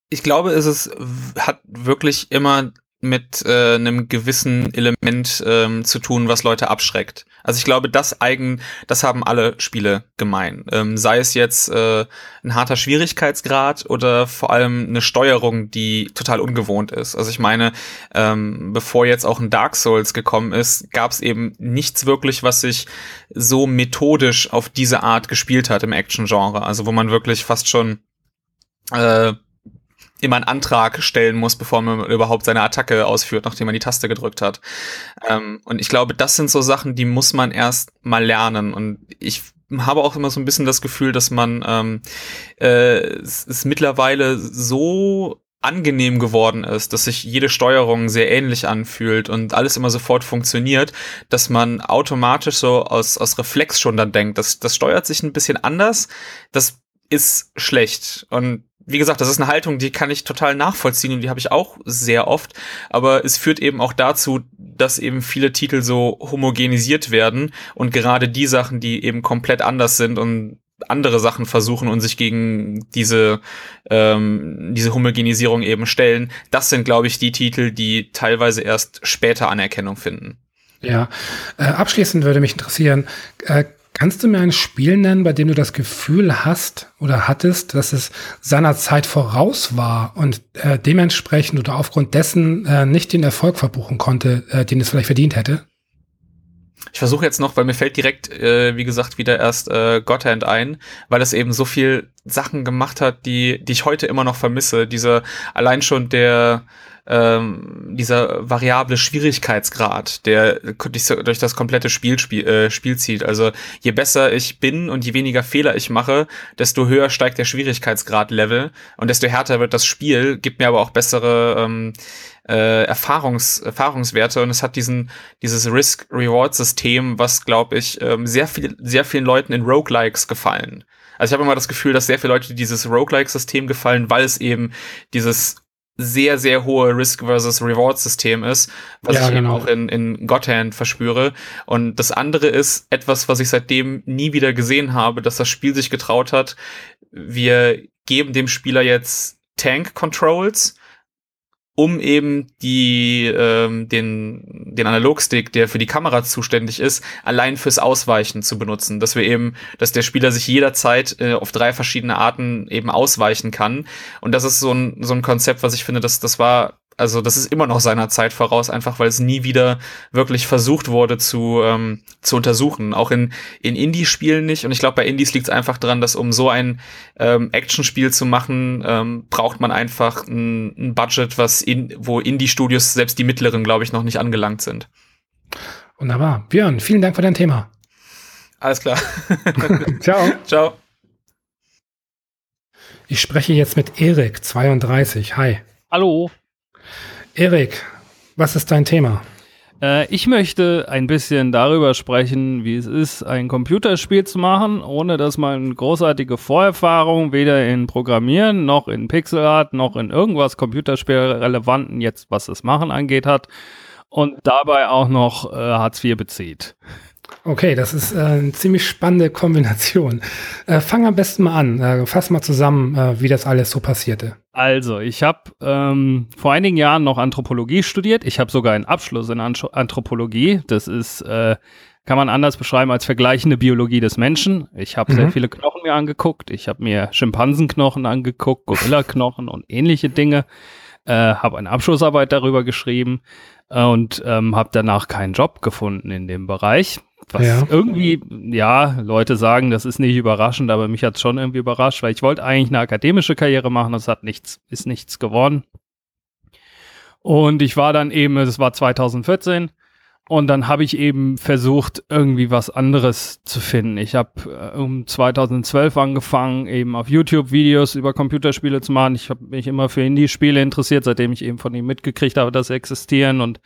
Ich glaube, es ist, hat wirklich immer mit äh, einem gewissen Element ähm, zu tun, was Leute abschreckt. Also ich glaube, das eigen, das haben alle Spiele gemein. Ähm, sei es jetzt äh, ein harter Schwierigkeitsgrad oder vor allem eine Steuerung, die total ungewohnt ist. Also ich meine, ähm, bevor jetzt auch ein Dark Souls gekommen ist, gab es eben nichts wirklich, was sich so methodisch auf diese Art gespielt hat im Action-Genre. Also wo man wirklich fast schon äh, immer einen Antrag stellen muss, bevor man überhaupt seine Attacke ausführt, nachdem man die Taste gedrückt hat. Ähm, und ich glaube, das sind so Sachen, die muss man erst mal lernen. Und ich habe auch immer so ein bisschen das Gefühl, dass man ähm, äh, es ist mittlerweile so angenehm geworden ist, dass sich jede Steuerung sehr ähnlich anfühlt und alles immer sofort funktioniert, dass man automatisch so aus, aus Reflex schon dann denkt, das, das steuert sich ein bisschen anders, das ist schlecht. Und wie gesagt, das ist eine Haltung, die kann ich total nachvollziehen und die habe ich auch sehr oft. Aber es führt eben auch dazu, dass eben viele Titel so homogenisiert werden und gerade die Sachen, die eben komplett anders sind und andere Sachen versuchen und sich gegen diese ähm, diese Homogenisierung eben stellen, das sind, glaube ich, die Titel, die teilweise erst später Anerkennung finden. Ja, äh, abschließend würde mich interessieren, äh, Kannst du mir ein Spiel nennen, bei dem du das Gefühl hast oder hattest, dass es seiner Zeit voraus war und äh, dementsprechend oder aufgrund dessen äh, nicht den Erfolg verbuchen konnte, äh, den es vielleicht verdient hätte? Ich versuche jetzt noch, weil mir fällt direkt, äh, wie gesagt, wieder erst äh, Godhand ein, weil es eben so viel Sachen gemacht hat, die, die ich heute immer noch vermisse. Diese allein schon der ähm, dieser variable Schwierigkeitsgrad, der durch das komplette Spiel, Spiel, äh, Spiel zieht. Also je besser ich bin und je weniger Fehler ich mache, desto höher steigt der Schwierigkeitsgrad-Level und desto härter wird das Spiel, gibt mir aber auch bessere ähm, äh, Erfahrungs, Erfahrungswerte und es hat diesen dieses Risk-Reward-System, was glaube ich ähm, sehr viel sehr vielen Leuten in Roguelikes gefallen. Also ich habe immer das Gefühl, dass sehr viele Leute dieses Roguelike-System gefallen, weil es eben dieses sehr, sehr hohe Risk versus Reward System ist, was ja, ich genau. eben auch in, in Godhand verspüre. Und das andere ist etwas, was ich seitdem nie wieder gesehen habe, dass das Spiel sich getraut hat. Wir geben dem Spieler jetzt Tank Controls um eben die ähm, den den Analogstick, der für die Kamera zuständig ist, allein fürs Ausweichen zu benutzen, dass wir eben, dass der Spieler sich jederzeit äh, auf drei verschiedene Arten eben ausweichen kann. Und das ist so ein so ein Konzept, was ich finde, dass das war also das ist immer noch seiner Zeit voraus, einfach weil es nie wieder wirklich versucht wurde zu, ähm, zu untersuchen. Auch in, in Indie-Spielen nicht. Und ich glaube, bei Indies liegt es einfach dran, dass um so ein ähm, Action-Spiel zu machen, ähm, braucht man einfach ein, ein Budget, was in, wo Indie-Studios, selbst die mittleren, glaube ich, noch nicht angelangt sind. Wunderbar. Björn, vielen Dank für dein Thema. Alles klar. Ciao. Ciao. Ich spreche jetzt mit Erik, 32. Hi. Hallo. Erik, was ist dein Thema? Äh, ich möchte ein bisschen darüber sprechen, wie es ist, ein Computerspiel zu machen, ohne dass man großartige Vorerfahrung weder in Programmieren noch in Pixelart noch in irgendwas Computerspielrelevanten jetzt, was das Machen angeht, hat und dabei auch noch äh, Hartz IV bezieht. Okay, das ist äh, eine ziemlich spannende Kombination. Äh, fang am besten mal an. Äh, fass mal zusammen, äh, wie das alles so passierte. Also, ich habe ähm, vor einigen Jahren noch Anthropologie studiert. Ich habe sogar einen Abschluss in An Anthropologie. Das ist, äh, kann man anders beschreiben als vergleichende Biologie des Menschen. Ich habe mhm. sehr viele Knochen mir angeguckt. Ich habe mir Schimpansenknochen angeguckt, Gorillaknochen und ähnliche Dinge. Äh, habe eine Abschlussarbeit darüber geschrieben äh, und ähm, habe danach keinen Job gefunden in dem Bereich. Was ja. irgendwie, ja, Leute sagen, das ist nicht überraschend, aber mich hat es schon irgendwie überrascht, weil ich wollte eigentlich eine akademische Karriere machen, das hat nichts, ist nichts geworden. Und ich war dann eben, es war 2014, und dann habe ich eben versucht, irgendwie was anderes zu finden. Ich habe äh, um 2012 angefangen, eben auf YouTube Videos über Computerspiele zu machen. Ich habe mich immer für Indie-Spiele interessiert, seitdem ich eben von ihm mitgekriegt habe, dass sie existieren und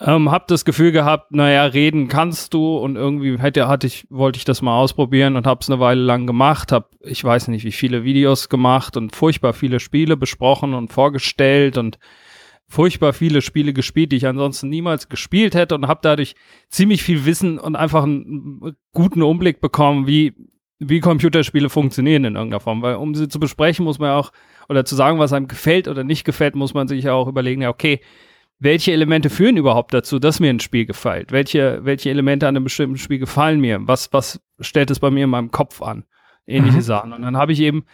ähm, hab das Gefühl gehabt, naja, reden kannst du und irgendwie hätte, hatte ich, wollte ich das mal ausprobieren und hab's eine Weile lang gemacht, hab, ich weiß nicht, wie viele Videos gemacht und furchtbar viele Spiele besprochen und vorgestellt und furchtbar viele Spiele gespielt, die ich ansonsten niemals gespielt hätte und habe dadurch ziemlich viel Wissen und einfach einen guten Umblick bekommen, wie wie Computerspiele funktionieren in irgendeiner Form, weil um sie zu besprechen muss man auch oder zu sagen, was einem gefällt oder nicht gefällt, muss man sich ja auch überlegen, ja okay, welche Elemente führen überhaupt dazu, dass mir ein Spiel gefällt? Welche, welche Elemente an einem bestimmten Spiel gefallen mir? Was, was stellt es bei mir in meinem Kopf an? Ähnliche mhm. Sachen. Und dann habe ich eben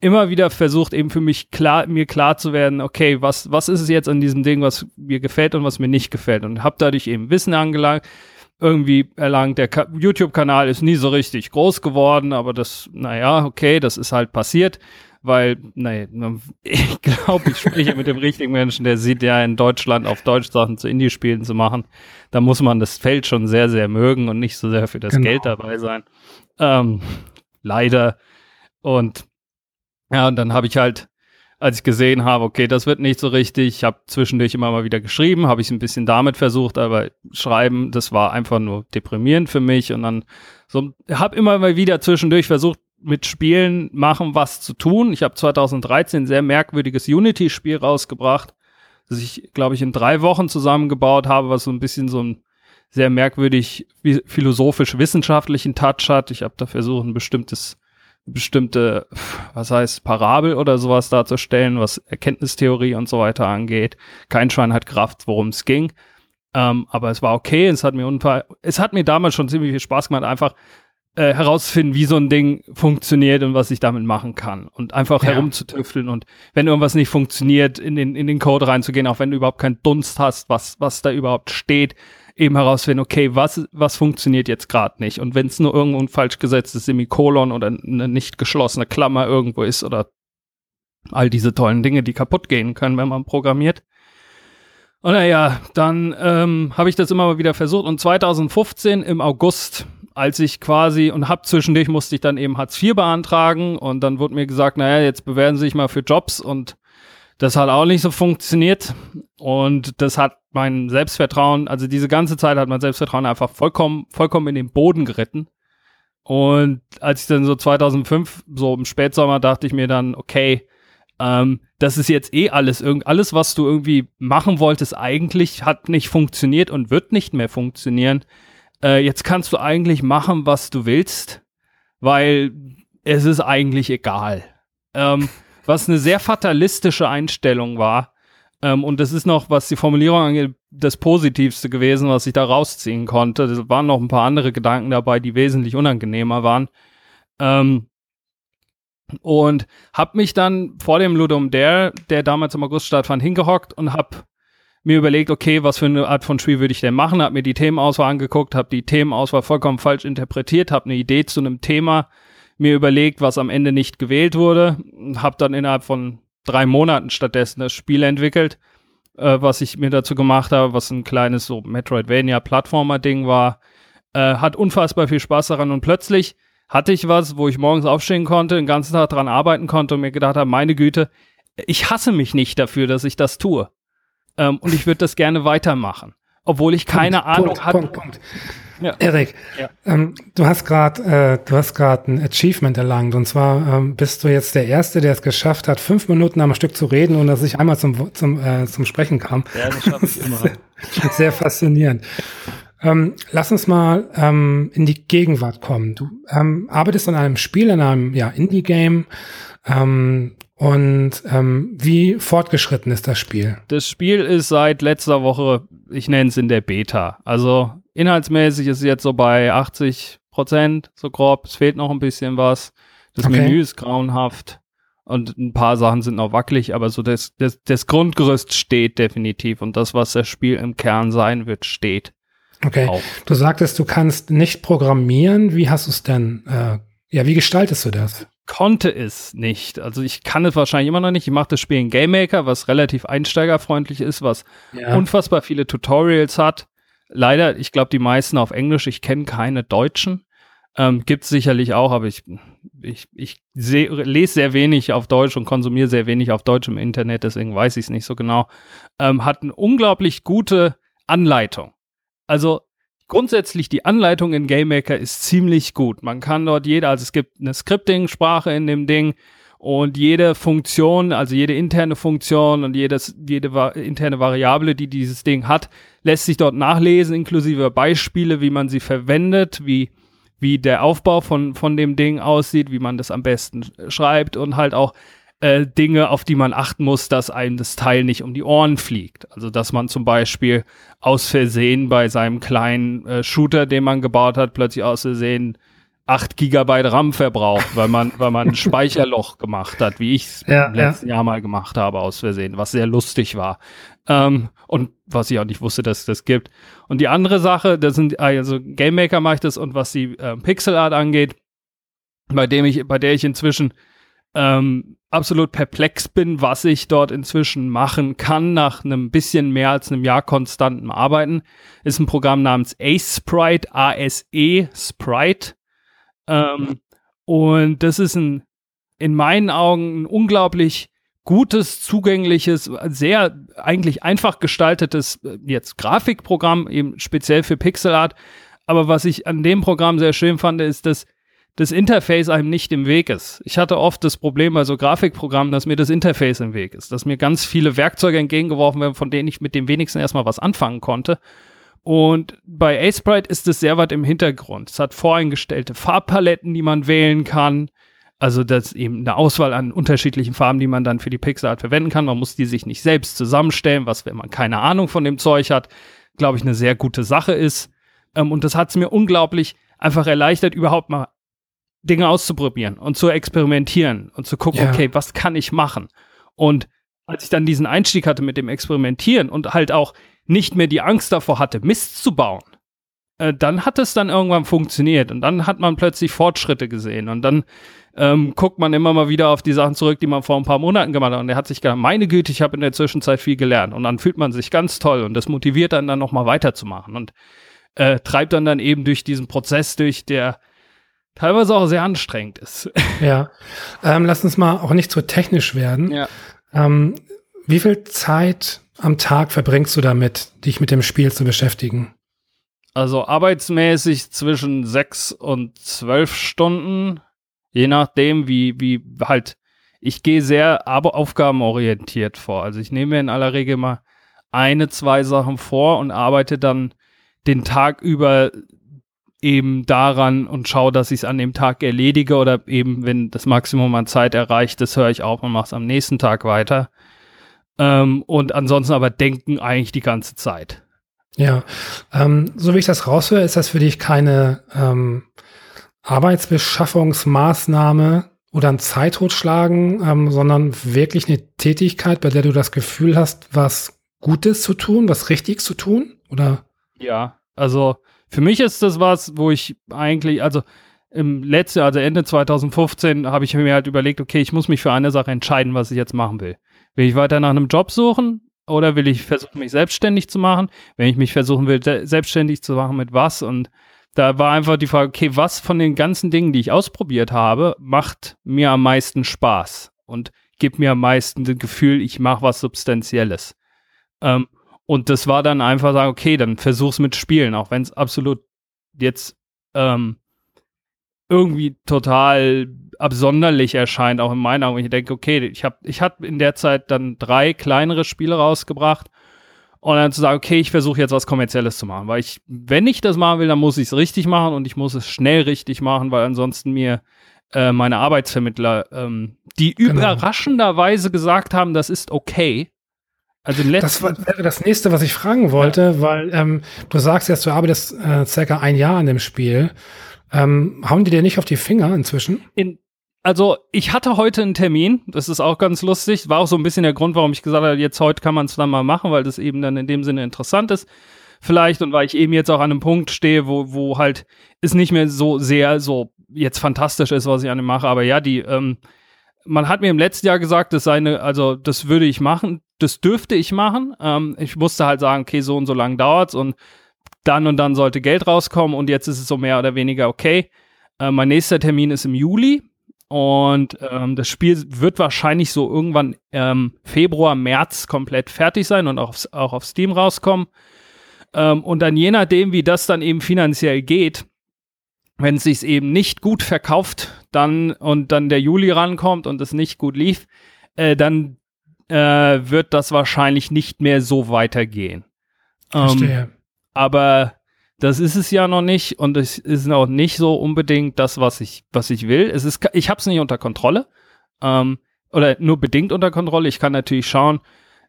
immer wieder versucht, eben für mich klar, mir klar zu werden, okay, was, was ist es jetzt an diesem Ding, was mir gefällt und was mir nicht gefällt? Und habe dadurch eben Wissen angelangt, irgendwie erlangt. Der YouTube-Kanal ist nie so richtig groß geworden, aber das, naja, okay, das ist halt passiert weil, nein, ich glaube, ich spreche mit dem richtigen Menschen, der sieht ja in Deutschland auf Deutsch Sachen zu Indie-Spielen zu machen. Da muss man das Feld schon sehr, sehr mögen und nicht so sehr für das genau. Geld dabei sein. Ähm, leider. Und ja, und dann habe ich halt, als ich gesehen habe, okay, das wird nicht so richtig, ich habe zwischendurch immer mal wieder geschrieben, habe ich ein bisschen damit versucht, aber schreiben, das war einfach nur deprimierend für mich und dann so, habe immer mal wieder zwischendurch versucht, mit Spielen machen, was zu tun. Ich habe 2013 ein sehr merkwürdiges Unity-Spiel rausgebracht, das ich, glaube ich, in drei Wochen zusammengebaut habe, was so ein bisschen so ein sehr merkwürdig philosophisch-wissenschaftlichen Touch hat. Ich habe da versucht, ein bestimmtes, bestimmte, was heißt, Parabel oder sowas darzustellen, was Erkenntnistheorie und so weiter angeht. Kein Schwein hat Kraft, worum es ging. Ähm, aber es war okay. Es hat mir unfall, es hat mir damals schon ziemlich viel Spaß gemacht, einfach äh, herausfinden, wie so ein Ding funktioniert und was ich damit machen kann. Und einfach ja. herumzutüfteln und wenn irgendwas nicht funktioniert, in den, in den Code reinzugehen, auch wenn du überhaupt keinen Dunst hast, was, was da überhaupt steht, eben herausfinden, okay, was, was funktioniert jetzt gerade nicht. Und wenn es nur irgendwo ein falsch gesetztes Semikolon oder eine nicht geschlossene Klammer irgendwo ist oder all diese tollen Dinge, die kaputt gehen können, wenn man programmiert. Und naja, dann ähm, habe ich das immer mal wieder versucht. Und 2015 im August, als ich quasi, und hab zwischendurch musste ich dann eben Hartz IV beantragen. Und dann wurde mir gesagt, naja, jetzt bewerben Sie sich mal für Jobs. Und das hat auch nicht so funktioniert. Und das hat mein Selbstvertrauen, also diese ganze Zeit hat mein Selbstvertrauen einfach vollkommen, vollkommen in den Boden geritten. Und als ich dann so 2005, so im Spätsommer, dachte ich mir dann, okay, ähm, das ist jetzt eh alles, alles, was du irgendwie machen wolltest, eigentlich hat nicht funktioniert und wird nicht mehr funktionieren. Äh, jetzt kannst du eigentlich machen, was du willst, weil es ist eigentlich egal. Ähm, was eine sehr fatalistische Einstellung war. Ähm, und das ist noch, was die Formulierung angeht, das Positivste gewesen, was ich da rausziehen konnte. Es waren noch ein paar andere Gedanken dabei, die wesentlich unangenehmer waren. Ähm, und hab mich dann vor dem Ludum Dare, der damals im August stattfand, hingehockt und hab mir überlegt, okay, was für eine Art von Spiel würde ich denn machen? Hab mir die Themenauswahl angeguckt, hab die Themenauswahl vollkommen falsch interpretiert, hab eine Idee zu einem Thema mir überlegt, was am Ende nicht gewählt wurde, hab dann innerhalb von drei Monaten stattdessen das Spiel entwickelt, äh, was ich mir dazu gemacht habe, was ein kleines so Metroidvania-Plattformer-Ding war. Äh, hat unfassbar viel Spaß daran und plötzlich hatte ich was, wo ich morgens aufstehen konnte, den ganzen Tag dran arbeiten konnte und mir gedacht habe, meine Güte, ich hasse mich nicht dafür, dass ich das tue. Ähm, und ich würde das gerne weitermachen. Obwohl ich keine Punkt, Ahnung hatte. Punkt, Punkt. Ja. Erik, ja. ähm, du hast gerade äh, du hast gerade ein Achievement erlangt und zwar ähm, bist du jetzt der Erste, der es geschafft hat, fünf Minuten am Stück zu reden, ohne dass ich einmal zum zum äh, zum Sprechen kam. Ja, das schaffe ich immer. sehr, sehr faszinierend. Ähm, lass uns mal ähm, in die Gegenwart kommen. Du ähm, arbeitest an einem Spiel, an einem ja, Indie-Game. Ähm, und ähm, wie fortgeschritten ist das Spiel? Das Spiel ist seit letzter Woche, ich nenne es in der Beta. Also inhaltsmäßig ist es jetzt so bei 80 Prozent, so grob. Es fehlt noch ein bisschen was. Das okay. Menü ist grauenhaft und ein paar Sachen sind noch wackelig, aber so das, das, das Grundgerüst steht definitiv und das, was das Spiel im Kern sein wird, steht. Okay. Auch. Du sagtest, du kannst nicht programmieren. Wie hast du es denn? Äh, ja, wie gestaltest du das? Konnte es nicht. Also ich kann es wahrscheinlich immer noch nicht. Ich mache das Spiel in GameMaker, was relativ einsteigerfreundlich ist, was ja. unfassbar viele Tutorials hat. Leider, ich glaube, die meisten auf Englisch. Ich kenne keine Deutschen. Ähm, Gibt es sicherlich auch, aber ich, ich, ich seh, lese sehr wenig auf Deutsch und konsumiere sehr wenig auf Deutsch im Internet, deswegen weiß ich es nicht so genau. Ähm, hat eine unglaublich gute Anleitung. Also grundsätzlich die Anleitung in GameMaker ist ziemlich gut. Man kann dort jede, also es gibt eine Scripting-Sprache in dem Ding und jede Funktion, also jede interne Funktion und jedes, jede va interne Variable, die dieses Ding hat, lässt sich dort nachlesen, inklusive Beispiele, wie man sie verwendet, wie, wie der Aufbau von, von dem Ding aussieht, wie man das am besten schreibt und halt auch äh, Dinge, auf die man achten muss, dass einem das Teil nicht um die Ohren fliegt. Also dass man zum Beispiel aus Versehen bei seinem kleinen äh, Shooter, den man gebaut hat, plötzlich aus Versehen 8 Gigabyte RAM verbraucht, weil man, weil man ein Speicherloch gemacht hat, wie ich es ja, im letzten ja. Jahr mal gemacht habe, aus Versehen, was sehr lustig war. Ähm, und was ich auch nicht wusste, dass es das gibt. Und die andere Sache, das sind, also Game Maker mache ich das und was die äh, Pixel Art angeht, bei dem ich, bei der ich inzwischen ähm, absolut perplex bin, was ich dort inzwischen machen kann nach einem bisschen mehr als einem Jahr konstantem Arbeiten, ist ein Programm namens Ace Sprite, A-S-E Sprite. Ähm, und das ist ein, in meinen Augen, ein unglaublich gutes, zugängliches, sehr eigentlich einfach gestaltetes äh, jetzt Grafikprogramm, eben speziell für Pixelart. Aber was ich an dem Programm sehr schön fand, ist, dass das Interface einem nicht im Weg ist. Ich hatte oft das Problem bei so Grafikprogrammen, dass mir das Interface im Weg ist, dass mir ganz viele Werkzeuge entgegengeworfen werden, von denen ich mit dem wenigsten erstmal was anfangen konnte. Und bei Sprite ist es sehr weit im Hintergrund. Es hat voreingestellte Farbpaletten, die man wählen kann. Also das ist eben eine Auswahl an unterschiedlichen Farben, die man dann für die Pixelart verwenden kann. Man muss die sich nicht selbst zusammenstellen, was, wenn man keine Ahnung von dem Zeug hat, glaube ich, eine sehr gute Sache ist. Ähm, und das hat es mir unglaublich einfach erleichtert, überhaupt mal Dinge auszuprobieren und zu experimentieren und zu gucken, ja. okay, was kann ich machen? Und als ich dann diesen Einstieg hatte mit dem Experimentieren und halt auch nicht mehr die Angst davor hatte, Mist zu bauen, äh, dann hat es dann irgendwann funktioniert und dann hat man plötzlich Fortschritte gesehen und dann ähm, guckt man immer mal wieder auf die Sachen zurück, die man vor ein paar Monaten gemacht hat und er hat sich gedacht, meine Güte, ich habe in der Zwischenzeit viel gelernt und dann fühlt man sich ganz toll und das motiviert dann dann nochmal weiterzumachen und äh, treibt dann dann eben durch diesen Prozess durch, der teilweise auch sehr anstrengend ist. Ja, ähm, lass uns mal auch nicht so technisch werden. Ja. Ähm, wie viel Zeit am Tag verbringst du damit, dich mit dem Spiel zu beschäftigen? Also arbeitsmäßig zwischen sechs und zwölf Stunden, je nachdem, wie, wie halt, ich gehe sehr aber aufgabenorientiert vor. Also ich nehme mir in aller Regel mal eine, zwei Sachen vor und arbeite dann den Tag über eben daran und schaue, dass ich es an dem Tag erledige oder eben, wenn das Maximum an Zeit erreicht ist, höre ich auf und mache es am nächsten Tag weiter. Ähm, und ansonsten aber denken eigentlich die ganze Zeit. Ja, ähm, so wie ich das raushöre, ist das für dich keine ähm, Arbeitsbeschaffungsmaßnahme oder ein Zeittotschlagen, ähm, sondern wirklich eine Tätigkeit, bei der du das Gefühl hast, was Gutes zu tun, was Richtiges zu tun? Oder? Ja, also für mich ist das was, wo ich eigentlich, also im letzten, also Ende 2015, habe ich mir halt überlegt, okay, ich muss mich für eine Sache entscheiden, was ich jetzt machen will. Will ich weiter nach einem Job suchen oder will ich versuchen, mich selbstständig zu machen? Wenn ich mich versuchen will, selbstständig zu machen, mit was? Und da war einfach die Frage, okay, was von den ganzen Dingen, die ich ausprobiert habe, macht mir am meisten Spaß und gibt mir am meisten das Gefühl, ich mache was Substanzielles. Ähm, und das war dann einfach sagen, okay, dann versuch's mit Spielen, auch wenn es absolut jetzt ähm, irgendwie total absonderlich erscheint, auch in meinen Augen. Ich denke, okay, ich habe ich hab in der Zeit dann drei kleinere Spiele rausgebracht und dann zu sagen, okay, ich versuche jetzt was Kommerzielles zu machen, weil ich, wenn ich das machen will, dann muss ich es richtig machen und ich muss es schnell richtig machen, weil ansonsten mir äh, meine Arbeitsvermittler, ähm, die genau. überraschenderweise gesagt haben, das ist okay. Also das war, wäre das nächste, was ich fragen wollte, ja. weil ähm, du sagst jetzt, du arbeitest äh, circa ein Jahr an dem Spiel. Ähm, hauen die dir nicht auf die Finger inzwischen? In, also ich hatte heute einen Termin, das ist auch ganz lustig, war auch so ein bisschen der Grund, warum ich gesagt habe, jetzt heute kann man es dann mal machen, weil das eben dann in dem Sinne interessant ist. Vielleicht und weil ich eben jetzt auch an einem Punkt stehe, wo, wo halt es nicht mehr so sehr so jetzt fantastisch ist, was ich an dem mache. Aber ja, die, ähm, man hat mir im letzten Jahr gesagt, das sei eine, also das würde ich machen, das dürfte ich machen. Ähm, ich musste halt sagen, okay, so und so lang dauert's und dann und dann sollte Geld rauskommen und jetzt ist es so mehr oder weniger okay. Äh, mein nächster Termin ist im Juli und ähm, das Spiel wird wahrscheinlich so irgendwann ähm, Februar, März komplett fertig sein und auch, auf, auch auf Steam rauskommen. Ähm, und dann je nachdem, wie das dann eben finanziell geht, wenn es sich eben nicht gut verkauft, dann und dann der Juli rankommt und es nicht gut lief, äh, dann äh, wird das wahrscheinlich nicht mehr so weitergehen. Verstehe. Ähm, aber das ist es ja noch nicht und es ist auch nicht so unbedingt das, was ich, was ich will. Es ist, ich habe es nicht unter Kontrolle ähm, oder nur bedingt unter Kontrolle. Ich kann natürlich schauen,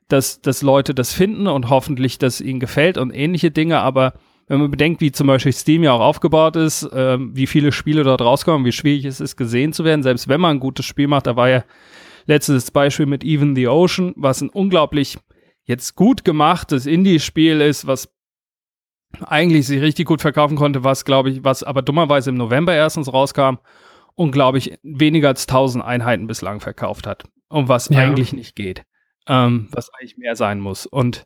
dass, dass Leute das finden und hoffentlich, dass ihnen gefällt und ähnliche Dinge. Aber wenn man bedenkt, wie zum Beispiel Steam ja auch aufgebaut ist, ähm, wie viele Spiele dort rauskommen, wie schwierig es ist, gesehen zu werden, selbst wenn man ein gutes Spiel macht, da war ja letztes Beispiel mit Even the Ocean, was ein unglaublich jetzt gut gemachtes Indie-Spiel ist, was eigentlich sich richtig gut verkaufen konnte, was, glaube ich, was aber dummerweise im November erstens rauskam und, glaube ich, weniger als 1000 Einheiten bislang verkauft hat. Und was ja. eigentlich nicht geht. Ähm, was eigentlich mehr sein muss. Und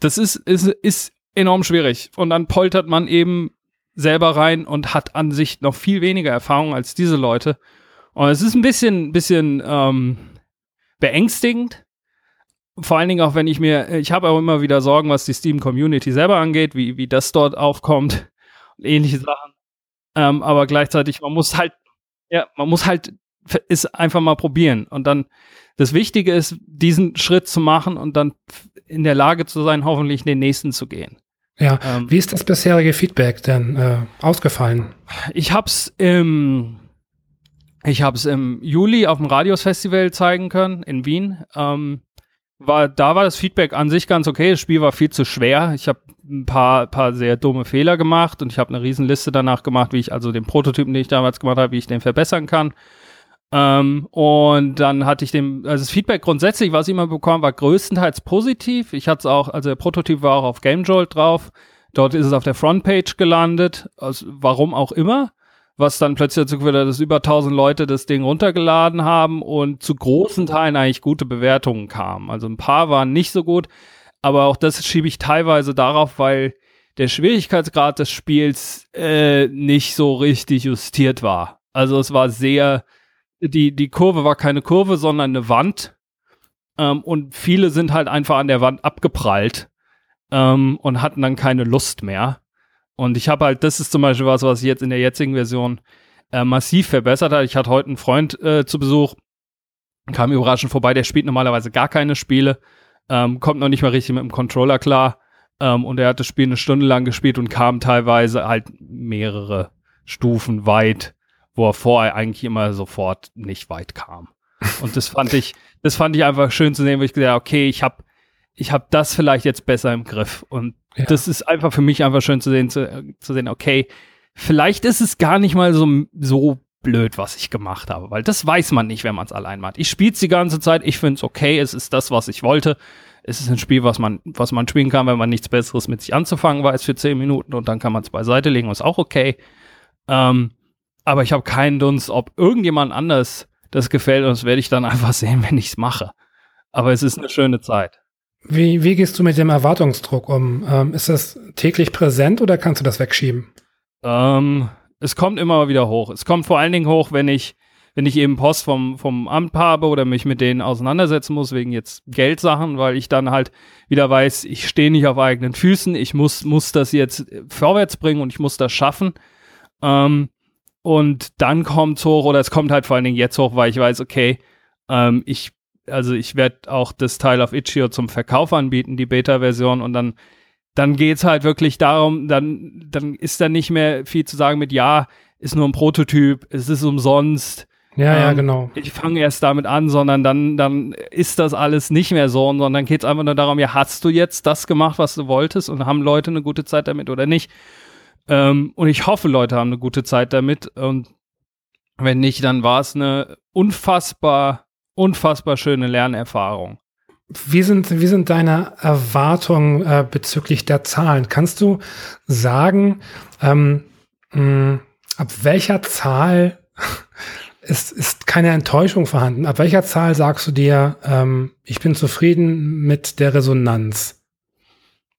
das ist, ist, ist enorm schwierig. Und dann poltert man eben selber rein und hat an sich noch viel weniger Erfahrung als diese Leute. Und es ist ein bisschen, bisschen ähm, beängstigend, vor allen Dingen auch, wenn ich mir, ich habe auch immer wieder Sorgen, was die Steam-Community selber angeht, wie, wie das dort aufkommt und ähnliche Sachen. Ähm, aber gleichzeitig, man muss halt, ja, man muss halt ist einfach mal probieren. Und dann das Wichtige ist, diesen Schritt zu machen und dann in der Lage zu sein, hoffentlich den nächsten zu gehen. Ja, ähm, wie ist das bisherige Feedback denn äh, ausgefallen? Ich hab's im ich habe es im Juli auf dem Radios Festival zeigen können in Wien. Ähm, war, da war das Feedback an sich ganz okay. Das Spiel war viel zu schwer. Ich habe ein paar, paar sehr dumme Fehler gemacht und ich habe eine Riesenliste danach gemacht, wie ich also den Prototypen, den ich damals gemacht habe, wie ich den verbessern kann. Ähm, und dann hatte ich dem, also das Feedback grundsätzlich, was ich immer bekommen, war größtenteils positiv. Ich hatte es auch, also der Prototyp war auch auf GameJolt drauf. Dort ist es auf der Frontpage gelandet, aus, warum auch immer, was dann plötzlich dazu geführt hat, dass über 1000 Leute das Ding runtergeladen haben und zu großen Teilen eigentlich gute Bewertungen kamen. Also ein paar waren nicht so gut, aber auch das schiebe ich teilweise darauf, weil der Schwierigkeitsgrad des Spiels äh, nicht so richtig justiert war. Also es war sehr, die, die Kurve war keine Kurve, sondern eine Wand. Ähm, und viele sind halt einfach an der Wand abgeprallt ähm, und hatten dann keine Lust mehr. Und ich habe halt, das ist zum Beispiel was, was ich jetzt in der jetzigen Version äh, massiv verbessert hat. Ich hatte heute einen Freund äh, zu Besuch, kam überraschend vorbei, der spielt normalerweise gar keine Spiele, ähm, kommt noch nicht mal richtig mit dem Controller klar. Ähm, und er hat das Spiel eine Stunde lang gespielt und kam teilweise halt mehrere Stufen weit, wo er vorher eigentlich immer sofort nicht weit kam. Und das fand ich, das fand ich einfach schön zu sehen, wo ich gesagt habe, okay, ich habe ich hab das vielleicht jetzt besser im Griff. Und ja. das ist einfach für mich einfach schön zu sehen, zu, zu sehen, okay, vielleicht ist es gar nicht mal so, so blöd, was ich gemacht habe, weil das weiß man nicht, wenn man es allein macht. Ich spiele es die ganze Zeit, ich finde es okay, es ist das, was ich wollte es ist ein Spiel, was man, was man spielen kann, wenn man nichts Besseres mit sich anzufangen weiß für zehn Minuten und dann kann man es beiseite legen, ist auch okay. Ähm, aber ich habe keinen Dunst, ob irgendjemand anders das gefällt und das werde ich dann einfach sehen, wenn ich es mache. Aber es ist eine schöne Zeit. Wie, wie gehst du mit dem Erwartungsdruck um? Ähm, ist das täglich präsent oder kannst du das wegschieben? Ähm, es kommt immer wieder hoch. Es kommt vor allen Dingen hoch, wenn ich wenn ich eben Post vom, vom Amt habe oder mich mit denen auseinandersetzen muss wegen jetzt Geldsachen, weil ich dann halt wieder weiß, ich stehe nicht auf eigenen Füßen, ich muss, muss das jetzt vorwärts bringen und ich muss das schaffen. Ähm, und dann kommt hoch, oder es kommt halt vor allen Dingen jetzt hoch, weil ich weiß, okay, ähm, ich, also ich werde auch das Teil auf Itch.io zum Verkauf anbieten, die Beta-Version, und dann, dann geht's halt wirklich darum, dann, dann ist da nicht mehr viel zu sagen mit, ja, ist nur ein Prototyp, es ist umsonst, ja, ähm, ja, genau. Ich fange erst damit an, sondern dann, dann ist das alles nicht mehr so, sondern geht es einfach nur darum, ja, hast du jetzt das gemacht, was du wolltest? Und haben Leute eine gute Zeit damit oder nicht? Ähm, und ich hoffe, Leute haben eine gute Zeit damit. Und wenn nicht, dann war es eine unfassbar, unfassbar schöne Lernerfahrung. Wie sind, wie sind deine Erwartungen äh, bezüglich der Zahlen? Kannst du sagen, ähm, mh, ab welcher Zahl es ist keine Enttäuschung vorhanden. Ab welcher Zahl sagst du dir, ähm, ich bin zufrieden mit der Resonanz?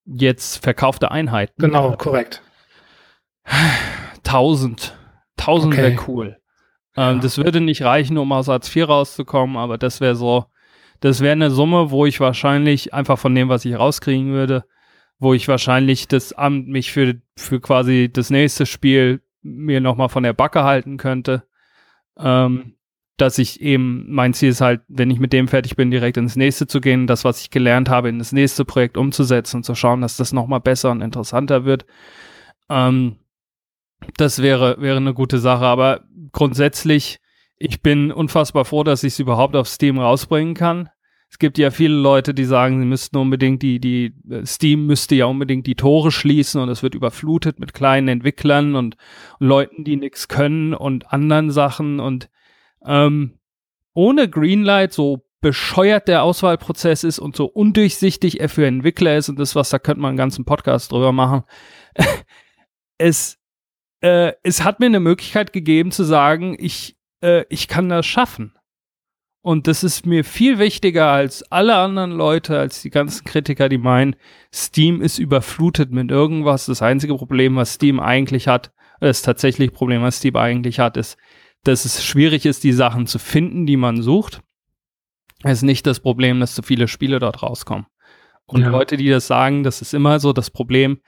Jetzt verkaufte Einheiten. Genau, korrekt. Tausend. Tausend okay. wäre cool. Ähm, ja. Das würde nicht reichen, um aus Satz 4 rauszukommen, aber das wäre so, das wäre eine Summe, wo ich wahrscheinlich einfach von dem, was ich rauskriegen würde, wo ich wahrscheinlich das Amt mich für, für quasi das nächste Spiel mir nochmal von der Backe halten könnte ähm, dass ich eben, mein Ziel ist halt, wenn ich mit dem fertig bin, direkt ins nächste zu gehen, das, was ich gelernt habe, in das nächste Projekt umzusetzen und zu schauen, dass das nochmal besser und interessanter wird. Ähm, das wäre, wäre eine gute Sache, aber grundsätzlich, ich bin unfassbar froh, dass ich es überhaupt auf Steam rausbringen kann. Es gibt ja viele Leute, die sagen, sie müssten unbedingt die, die, Steam müsste ja unbedingt die Tore schließen und es wird überflutet mit kleinen Entwicklern und, und Leuten, die nichts können und anderen Sachen und ähm, ohne Greenlight, so bescheuert der Auswahlprozess ist und so undurchsichtig er für Entwickler ist und das, was da könnte man einen ganzen Podcast drüber machen. es, äh, es hat mir eine Möglichkeit gegeben zu sagen, ich, äh, ich kann das schaffen. Und das ist mir viel wichtiger als alle anderen Leute, als die ganzen Kritiker, die meinen, Steam ist überflutet mit irgendwas. Das einzige Problem, was Steam eigentlich hat, das tatsächliche Problem, was Steam eigentlich hat, ist, dass es schwierig ist, die Sachen zu finden, die man sucht. Es ist nicht das Problem, dass zu viele Spiele dort rauskommen. Und ja. Leute, die das sagen, das ist immer so das Problem,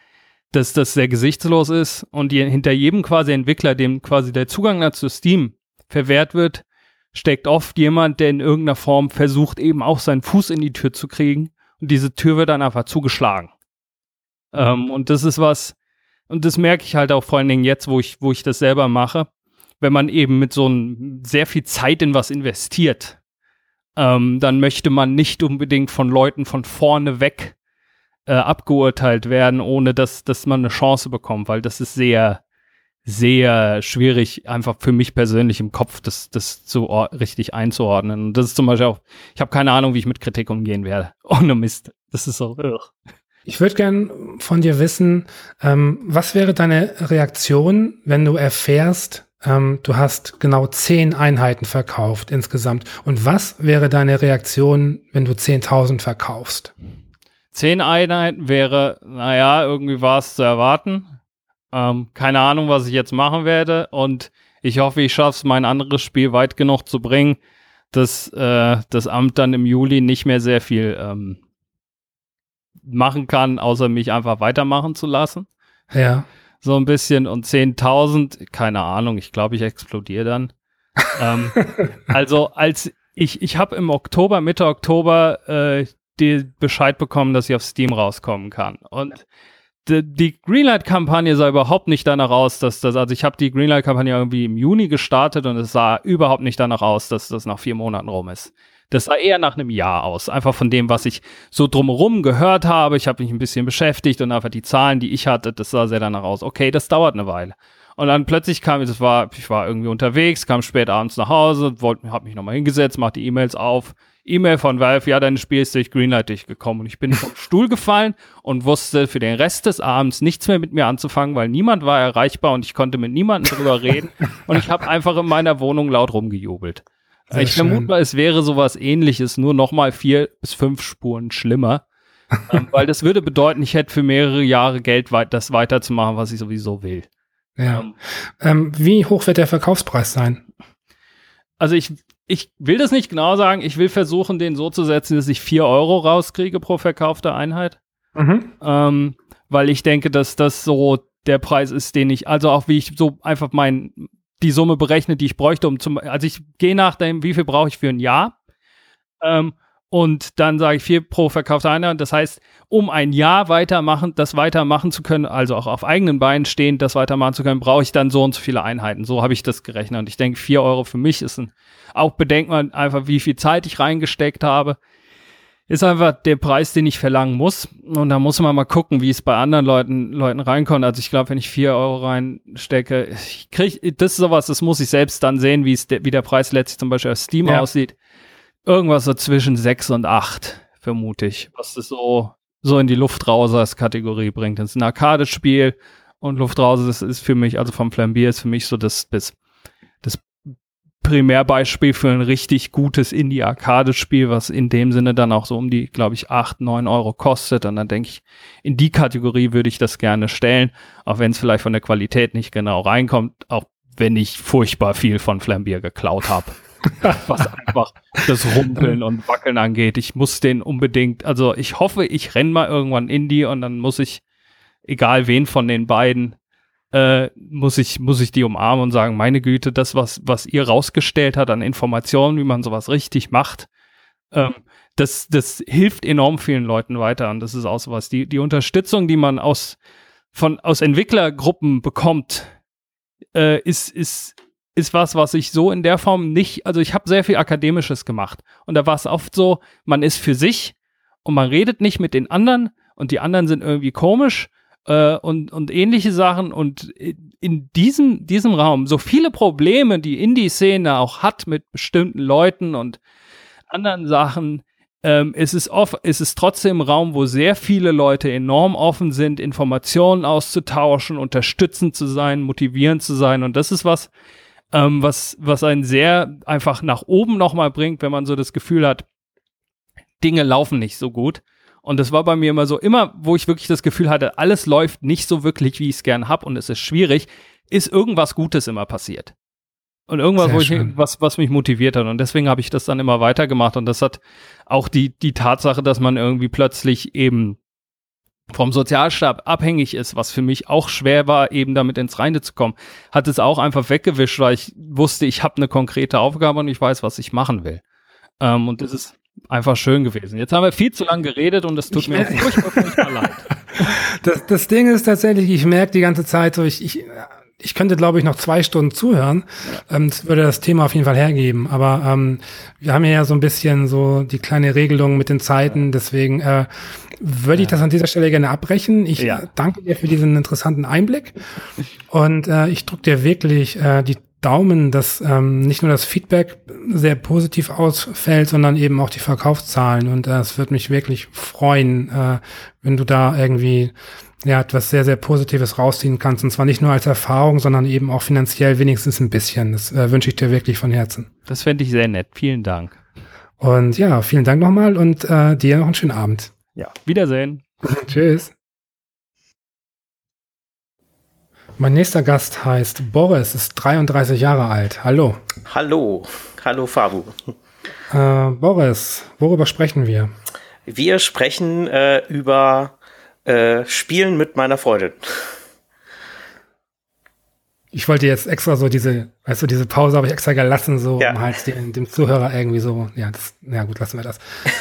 dass das sehr gesichtslos ist und die, hinter jedem quasi Entwickler, dem quasi der Zugang dazu Steam verwehrt wird, steckt oft jemand, der in irgendeiner Form versucht, eben auch seinen Fuß in die Tür zu kriegen. Und diese Tür wird dann einfach zugeschlagen. Mhm. Ähm, und das ist was, und das merke ich halt auch vor allen Dingen jetzt, wo ich, wo ich das selber mache, wenn man eben mit so ein, sehr viel Zeit in was investiert, ähm, dann möchte man nicht unbedingt von Leuten von vorne weg äh, abgeurteilt werden, ohne dass, dass man eine Chance bekommt, weil das ist sehr, sehr schwierig, einfach für mich persönlich im Kopf das, das zu richtig einzuordnen. Und das ist zum Beispiel auch, ich habe keine Ahnung, wie ich mit Kritik umgehen werde. Ohne Mist. Das ist so. Ugh. Ich würde gern von dir wissen, ähm, was wäre deine Reaktion, wenn du erfährst, ähm, du hast genau zehn Einheiten verkauft insgesamt. Und was wäre deine Reaktion, wenn du 10.000 verkaufst? Zehn Einheiten wäre, naja, irgendwie war es zu erwarten. Ähm, keine Ahnung, was ich jetzt machen werde. Und ich hoffe, ich schaffe es, mein anderes Spiel weit genug zu bringen, dass äh, das Amt dann im Juli nicht mehr sehr viel ähm, machen kann, außer mich einfach weitermachen zu lassen. Ja. So ein bisschen und 10.000, keine Ahnung, ich glaube, ich explodiere dann. ähm, also als ich, ich habe im Oktober, Mitte Oktober äh, die Bescheid bekommen, dass ich auf Steam rauskommen kann. Und die, die Greenlight-Kampagne sah überhaupt nicht danach aus, dass das, also ich habe die Greenlight-Kampagne irgendwie im Juni gestartet und es sah überhaupt nicht danach aus, dass das nach vier Monaten rum ist. Das sah eher nach einem Jahr aus. Einfach von dem, was ich so drumherum gehört habe. Ich habe mich ein bisschen beschäftigt und einfach die Zahlen, die ich hatte, das sah sehr danach aus. Okay, das dauert eine Weile. Und dann plötzlich kam, das war, ich war irgendwie unterwegs, kam spät abends nach Hause, wollte, hab mich nochmal hingesetzt, mach die E-Mails auf. E-Mail von Valve, ja, dein Spiel ist durch Greenlight durchgekommen. Und ich bin vom Stuhl gefallen und wusste für den Rest des Abends nichts mehr mit mir anzufangen, weil niemand war erreichbar und ich konnte mit niemandem drüber reden. Und ich habe einfach in meiner Wohnung laut rumgejubelt. Sehr ich vermute mal, es wäre sowas ähnliches, nur nochmal vier bis fünf Spuren schlimmer. ähm, weil das würde bedeuten, ich hätte für mehrere Jahre Geld, weit, das weiterzumachen, was ich sowieso will. Ja. Ähm, ähm, wie hoch wird der Verkaufspreis sein? Also ich, ich will das nicht genau sagen. Ich will versuchen, den so zu setzen, dass ich vier Euro rauskriege pro verkaufte Einheit. Mhm. Ähm, weil ich denke, dass das so der Preis ist, den ich, also auch wie ich so einfach mein, die Summe berechnet, die ich bräuchte, um zum, also ich gehe nach dem, wie viel brauche ich für ein Jahr. Ähm, und dann sage ich vier pro verkaufte Einheit. Das heißt, um ein Jahr weitermachen, das weitermachen zu können, also auch auf eigenen Beinen stehend, das weitermachen zu können, brauche ich dann so und so viele Einheiten. So habe ich das gerechnet. Und ich denke, vier Euro für mich ist ein, auch bedenkt man einfach, wie viel Zeit ich reingesteckt habe ist einfach der Preis, den ich verlangen muss. Und da muss man mal gucken, wie es bei anderen Leuten, Leuten reinkommt. Also ich glaube, wenn ich vier Euro reinstecke, ich krieg, das ist sowas, das muss ich selbst dann sehen, wie es, wie der Preis letztlich zum Beispiel auf Steam ja. aussieht. Irgendwas so zwischen sechs und acht, vermute ich. Was das so, so in die Luftrausers-Kategorie bringt. Das ist ein Arcade-Spiel und Luftrauser, das ist für mich, also vom Flambier ist für mich so das, das, das Primärbeispiel für ein richtig gutes Indie-Arcade-Spiel, was in dem Sinne dann auch so um die, glaube ich, acht neun Euro kostet. Und dann denke ich, in die Kategorie würde ich das gerne stellen, auch wenn es vielleicht von der Qualität nicht genau reinkommt, auch wenn ich furchtbar viel von Flambier geklaut habe. was einfach das Rumpeln und Wackeln angeht. Ich muss den unbedingt, also ich hoffe, ich renn mal irgendwann Indie und dann muss ich, egal wen von den beiden, äh, muss ich, muss ich die umarmen und sagen, meine Güte, das, was, was ihr rausgestellt hat an Informationen, wie man sowas richtig macht, ähm, das, das hilft enorm vielen Leuten weiter. Und das ist auch sowas. Die, die Unterstützung, die man aus, von, aus Entwicklergruppen bekommt, äh, ist, ist, ist was, was ich so in der Form nicht, also ich habe sehr viel Akademisches gemacht. Und da war es oft so, man ist für sich und man redet nicht mit den anderen und die anderen sind irgendwie komisch äh, und, und ähnliche Sachen. Und in diesem, diesem Raum, so viele Probleme, die Indie-Szene auch hat mit bestimmten Leuten und anderen Sachen, ähm, ist es ist es trotzdem ein Raum, wo sehr viele Leute enorm offen sind, Informationen auszutauschen, unterstützend zu sein, motivierend zu sein. Und das ist was, ähm, was, was einen sehr einfach nach oben nochmal bringt, wenn man so das Gefühl hat, Dinge laufen nicht so gut. Und das war bei mir immer so, immer, wo ich wirklich das Gefühl hatte, alles läuft nicht so wirklich, wie ich es gern hab und es ist schwierig, ist irgendwas Gutes immer passiert. Und irgendwas, wo ich, was, was mich motiviert hat. Und deswegen habe ich das dann immer weitergemacht. Und das hat auch die, die Tatsache, dass man irgendwie plötzlich eben vom Sozialstab abhängig ist, was für mich auch schwer war, eben damit ins Reine zu kommen, hat es auch einfach weggewischt, weil ich wusste, ich habe eine konkrete Aufgabe und ich weiß, was ich machen will. Ähm, und das ist einfach schön gewesen. Jetzt haben wir viel zu lange geredet und es tut ich mir furchtbar, furchtbar leid. Das, das Ding ist tatsächlich, ich merke die ganze Zeit so, ich, ich, ich könnte, glaube ich, noch zwei Stunden zuhören. Ähm, das würde das Thema auf jeden Fall hergeben. Aber ähm, wir haben ja so ein bisschen so die kleine Regelung mit den Zeiten. Deswegen äh, würde ich das an dieser Stelle gerne abbrechen. Ich ja. danke dir für diesen interessanten Einblick. Und äh, ich drücke dir wirklich äh, die Daumen, dass ähm, nicht nur das Feedback sehr positiv ausfällt, sondern eben auch die Verkaufszahlen. Und äh, es wird mich wirklich freuen, äh, wenn du da irgendwie ja etwas sehr, sehr Positives rausziehen kannst. Und zwar nicht nur als Erfahrung, sondern eben auch finanziell wenigstens ein bisschen. Das äh, wünsche ich dir wirklich von Herzen. Das fände ich sehr nett. Vielen Dank. Und ja, vielen Dank nochmal und äh, dir noch einen schönen Abend. Ja, Wiedersehen. Tschüss. Mein nächster Gast heißt Boris, ist 33 Jahre alt. Hallo. Hallo. Hallo, Fabu. Äh, Boris, worüber sprechen wir? Wir sprechen äh, über äh, Spielen mit meiner Freundin. Ich wollte jetzt extra so diese, weißt du, diese Pause habe ich extra gelassen, so Ja. um halt dem, dem Zuhörer irgendwie so, ja, das, ja gut, lassen wir das.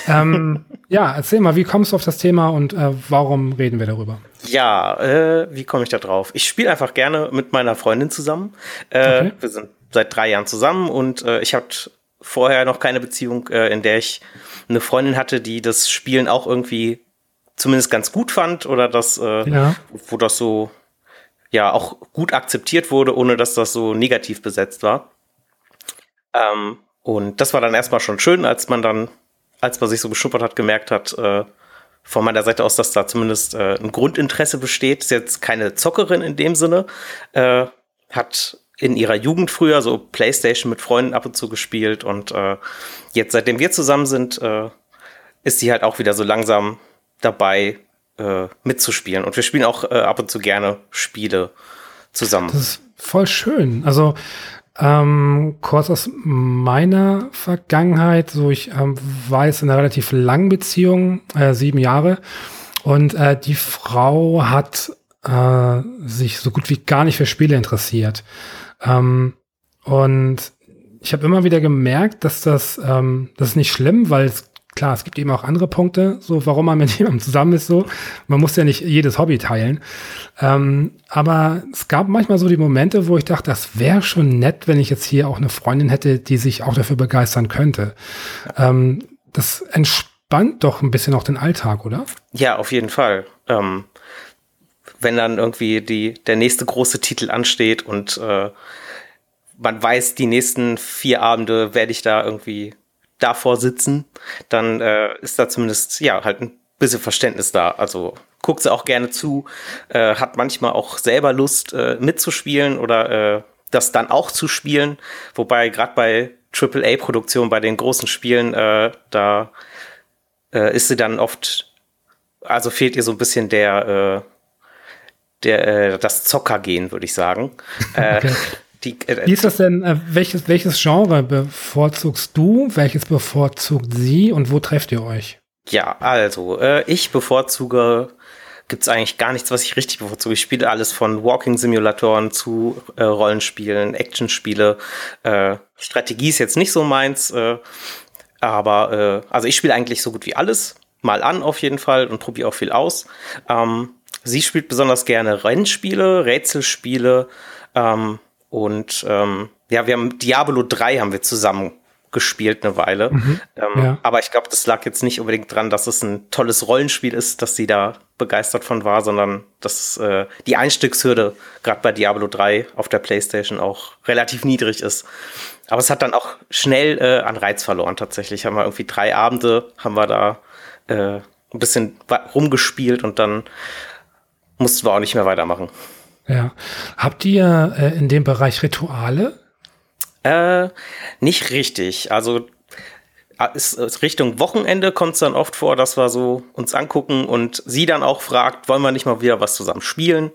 ähm, ja, erzähl mal, wie kommst du auf das Thema und äh, warum reden wir darüber? Ja, äh, wie komme ich da drauf? Ich spiele einfach gerne mit meiner Freundin zusammen. Äh, Okay. Wir sind seit drei Jahren zusammen und äh, ich hatte vorher noch keine Beziehung, in der ich eine Freundin hatte, die das Spielen auch irgendwie zumindest ganz gut fand oder das, äh, Ja. wo das so ja auch gut akzeptiert wurde, ohne dass das so negativ besetzt war. Ähm, und das war dann erstmal schon schön, als man dann, als man sich so beschuppert hat, gemerkt hat, äh, von meiner Seite aus, dass da zumindest äh, ein Grundinteresse besteht. Ist jetzt keine Zockerin in dem Sinne, äh, hat in ihrer Jugend früher so Playstation mit Freunden ab und zu gespielt und äh, jetzt, seitdem wir zusammen sind, äh, ist sie halt auch wieder so langsam dabei, äh, mitzuspielen. Und wir spielen auch äh, ab und zu gerne Spiele zusammen. Das ist voll schön. Also ähm, kurz aus meiner Vergangenheit, so ich ähm, war jetzt in einer relativ langen Beziehung, äh, sieben Jahre, und äh, die Frau hat äh, sich so gut wie gar nicht für Spiele interessiert. Ähm, und ich habe immer wieder gemerkt, dass das, ähm, das ist nicht schlimm, weil es klar, es gibt eben auch andere Punkte, so warum man mit jemandem zusammen ist, so. Man muss ja nicht jedes Hobby teilen. Ähm, aber es gab manchmal so die Momente, wo ich dachte, das wäre schon nett, wenn ich jetzt hier auch eine Freundin hätte, die sich auch dafür begeistern könnte. Ähm, das entspannt doch ein bisschen auch den Alltag, oder? Ja, auf jeden Fall. Ähm, wenn dann irgendwie die, der nächste große Titel ansteht und äh, man weiß, die nächsten vier Abende werde ich da irgendwie davor sitzen, dann äh, ist da zumindest ja halt ein bisschen Verständnis da. Also guckt sie auch gerne zu, äh, hat manchmal auch selber Lust äh, mitzuspielen oder äh, das dann auch zu spielen. Wobei gerade bei AAA-Produktionen, bei den großen Spielen, äh, da äh, ist sie dann oft, also fehlt ihr so ein bisschen der, äh, der äh, das Zockergehen, würde ich sagen. Äh, Okay. Die, äh, Wie ist das denn, äh, welches, welches Genre bevorzugst du, welches bevorzugt sie und wo trefft ihr euch? Ja, also, äh, ich bevorzuge, gibt's eigentlich gar nichts, was ich richtig bevorzuge. Ich spiele alles von Walking-Simulatoren zu äh, Rollenspielen, Actionspiele. Äh, Strategie ist jetzt nicht so meins, äh, aber äh, also ich spiele eigentlich so gut wie alles. Mal an auf jeden Fall und probiere auch viel aus. Ähm, sie spielt besonders gerne Rennspiele, Rätselspiele ähm, und ähm, ja, wir haben Diablo 3 haben wir zusammen gespielt eine Weile. ähm, ja. Aber ich glaube, das lag jetzt nicht unbedingt dran, dass es ein tolles Rollenspiel ist, dass sie da begeistert von war, sondern dass äh, die Einstiegshürde gerade bei Diablo 3 auf der PlayStation auch relativ niedrig ist. Aber es hat dann auch schnell äh, an Reiz verloren. Tatsächlich haben wir irgendwie drei Abende, haben wir da äh, ein bisschen rumgespielt und dann mussten wir auch nicht mehr weitermachen. Ja. Habt ihr äh, in dem Bereich Rituale? Äh, nicht richtig. Also äh, ist, ist Richtung Wochenende kommt es dann oft vor, dass wir so uns angucken und sie dann auch fragt, wollen wir nicht mal wieder was zusammen spielen?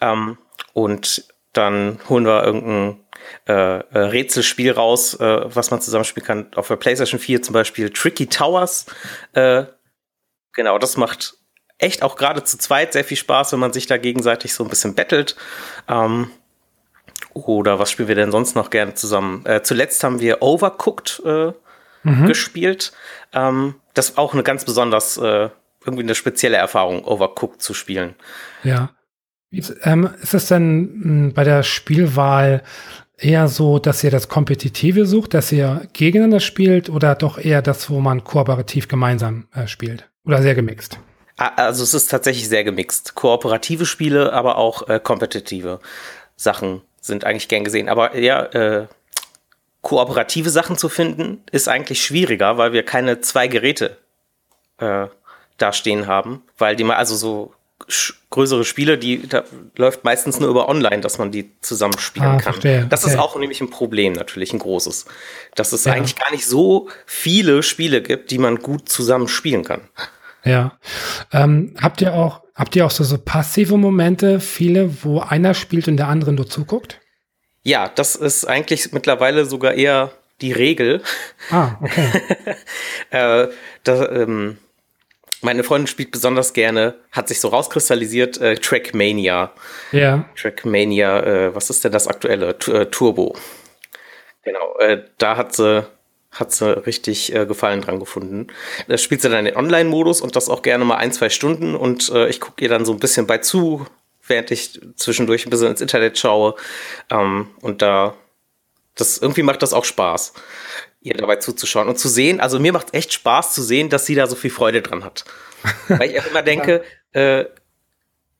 Ähm, und dann holen wir irgendein äh, äh, Rätselspiel raus, äh, was man zusammen spielen kann. Auf der PlayStation 4 zum Beispiel Tricky Towers. Äh, genau, das macht echt auch gerade zu zweit sehr viel Spaß, wenn man sich da gegenseitig so ein bisschen bettelt. Ähm, oder was spielen wir denn sonst noch gerne zusammen? Äh, zuletzt haben wir Overcooked äh, gespielt. Ähm, das ist auch eine ganz besonders, äh, irgendwie eine spezielle Erfahrung, Overcooked zu spielen. Ja. Ist, ähm, ist es denn mh, bei der Spielwahl eher so, dass ihr das Kompetitive sucht, dass ihr gegeneinander spielt oder doch eher das, wo man kooperativ gemeinsam äh, spielt? Oder sehr gemixt? Also es ist tatsächlich sehr gemixt. Kooperative Spiele, aber auch äh, kompetitive Sachen. sind eigentlich gern gesehen. Aber ja, äh, kooperative Sachen zu finden, ist eigentlich schwieriger, weil wir keine zwei Geräte äh, da stehen haben, weil die mal, also so größere Spiele, die da läuft meistens nur über online, dass man die zusammenspielen ah, kann. Verstehe. Das okay. ist auch nämlich ein Problem, natürlich ein großes. Dass es ja. eigentlich gar nicht so viele Spiele gibt, die man gut zusammen spielen kann. Ja. Ähm, habt ihr auch, habt ihr auch so, so passive Momente, viele, wo einer spielt und der andere nur zuguckt? Ja, das ist eigentlich mittlerweile sogar eher die Regel. Ah, okay. äh, das, ähm, meine Freundin spielt besonders gerne, hat sich so rauskristallisiert, äh, Trackmania. Ja. Trackmania, äh, was ist denn das aktuelle? T äh, Turbo. Genau, äh, da hat sie, hat sie richtig äh, Gefallen dran gefunden. Da spielt sie dann den Online-Modus und das auch gerne mal ein, zwei Stunden und äh, ich gucke ihr dann so ein bisschen bei zu, während ich zwischendurch ein bisschen ins Internet schaue. Ähm, und da, das irgendwie macht das auch Spaß ihr dabei zuzuschauen und zu sehen, also mir macht es echt Spaß zu sehen, dass sie da so viel Freude dran hat. Weil ich auch immer denke, äh,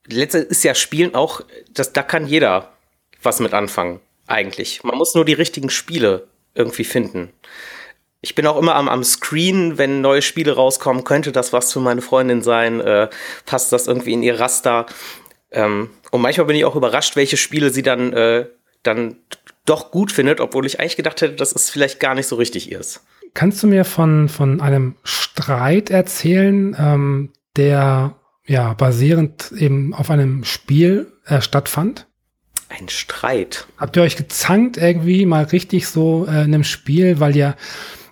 letztendlich ist ja Spielen auch, das, da kann jeder was mit anfangen, eigentlich. Man muss nur die richtigen Spiele irgendwie finden. Ich bin auch immer am, am Screen, wenn neue Spiele rauskommen, könnte das was für meine Freundin sein, äh, passt das irgendwie in ihr Raster. Ähm, und manchmal bin ich auch überrascht, welche Spiele sie dann, äh, dann doch gut findet, obwohl ich eigentlich gedacht hätte, dass es vielleicht gar nicht so richtig ist. Kannst du mir von, von einem Streit erzählen, ähm, der ja basierend eben auf einem Spiel äh, stattfand? Ein Streit. Habt ihr euch gezankt irgendwie mal richtig so äh, in einem Spiel, weil ihr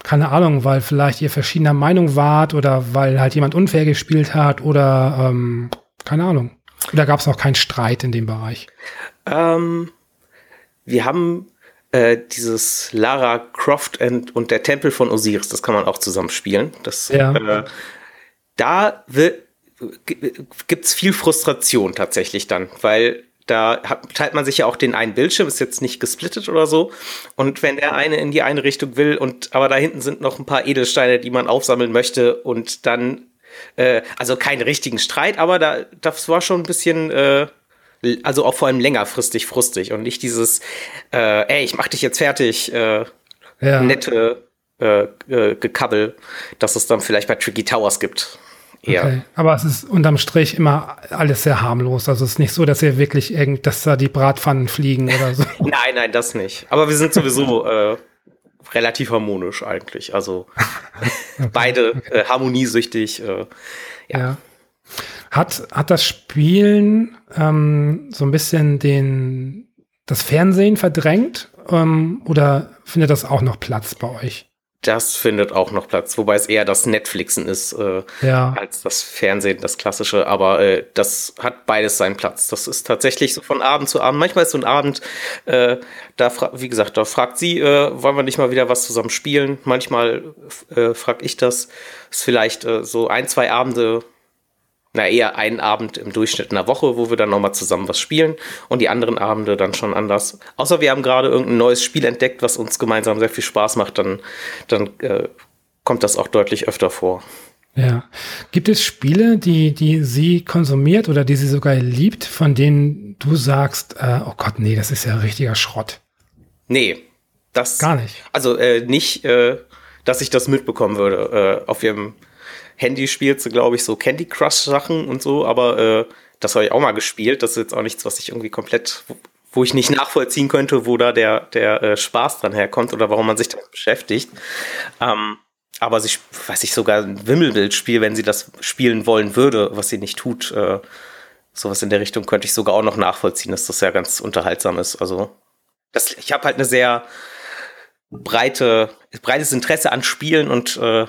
keine Ahnung, weil vielleicht ihr verschiedener Meinung wart oder weil halt jemand unfair gespielt hat oder ähm, keine Ahnung. Oder gab es auch keinen Streit in dem Bereich? Ähm, wir haben äh, dieses Lara Croft and, und der Tempel von Osiris, das kann man auch zusammen spielen. Das, ja. äh, da gibt es viel Frustration tatsächlich dann, weil da hat, teilt man sich ja auch den einen Bildschirm, ist jetzt nicht gesplittet oder so. Und wenn der eine in die eine Richtung will und aber da hinten sind noch ein paar Edelsteine, die man aufsammeln möchte und dann, äh, also keinen richtigen Streit, aber da, das war schon ein bisschen äh, also auch vor allem längerfristig frustig und nicht dieses, äh, ey, ich mach dich jetzt fertig, äh, ja. nette äh, äh, Gekabbel, dass es dann vielleicht bei Tricky Towers gibt. Ja. Okay. Aber es ist unterm Strich immer alles sehr harmlos. Also es ist nicht so, dass ihr wirklich irgend, dass da die Bratpfannen fliegen oder so. nein, nein, das nicht. Aber wir sind sowieso äh, relativ harmonisch eigentlich. Also okay. beide äh, harmoniesüchtig. Äh, ja. ja. Hat, hat das Spielen ähm, so ein bisschen den, das Fernsehen verdrängt ähm, oder findet das auch noch Platz bei euch? Das findet auch noch Platz, wobei es eher das Netflixen ist äh, ja. als das Fernsehen, das klassische. Aber äh, das hat beides seinen Platz. Das ist tatsächlich so von Abend zu Abend. Manchmal ist so ein Abend, äh, da wie gesagt, da fragt sie, äh, wollen wir nicht mal wieder was zusammen spielen? Manchmal äh, frag ich das. Ist vielleicht äh, so ein, zwei Abende na eher einen Abend im Durchschnitt in der Woche, wo wir dann nochmal zusammen was spielen und die anderen Abende dann schon anders. Außer wir haben gerade irgendein neues Spiel entdeckt, was uns gemeinsam sehr viel Spaß macht, dann, dann äh, kommt das auch deutlich öfter vor. Ja. Gibt es Spiele, die, die sie konsumiert oder die sie sogar liebt, von denen du sagst, äh, oh Gott, nee, das ist ja richtiger Schrott? Nee, das. Gar nicht. Also äh, nicht, äh, dass ich das mitbekommen würde. Äh, auf ihrem Handy spielst du, glaube ich, so Candy Crush Sachen und so, aber äh, das habe ich auch mal gespielt. Das ist jetzt auch nichts, was ich irgendwie komplett, wo ich nicht nachvollziehen könnte, wo da der, der äh, Spaß dran herkommt oder warum man sich damit beschäftigt. Ähm, aber sie, weiß ich, sogar ein Wimmelbild-Spiel, wenn sie das spielen wollen würde, was sie nicht tut, äh, sowas in der Richtung könnte ich sogar auch noch nachvollziehen, dass das ja ganz unterhaltsam ist. Also, das, ich habe halt eine sehr breite, breites Interesse an Spielen und äh,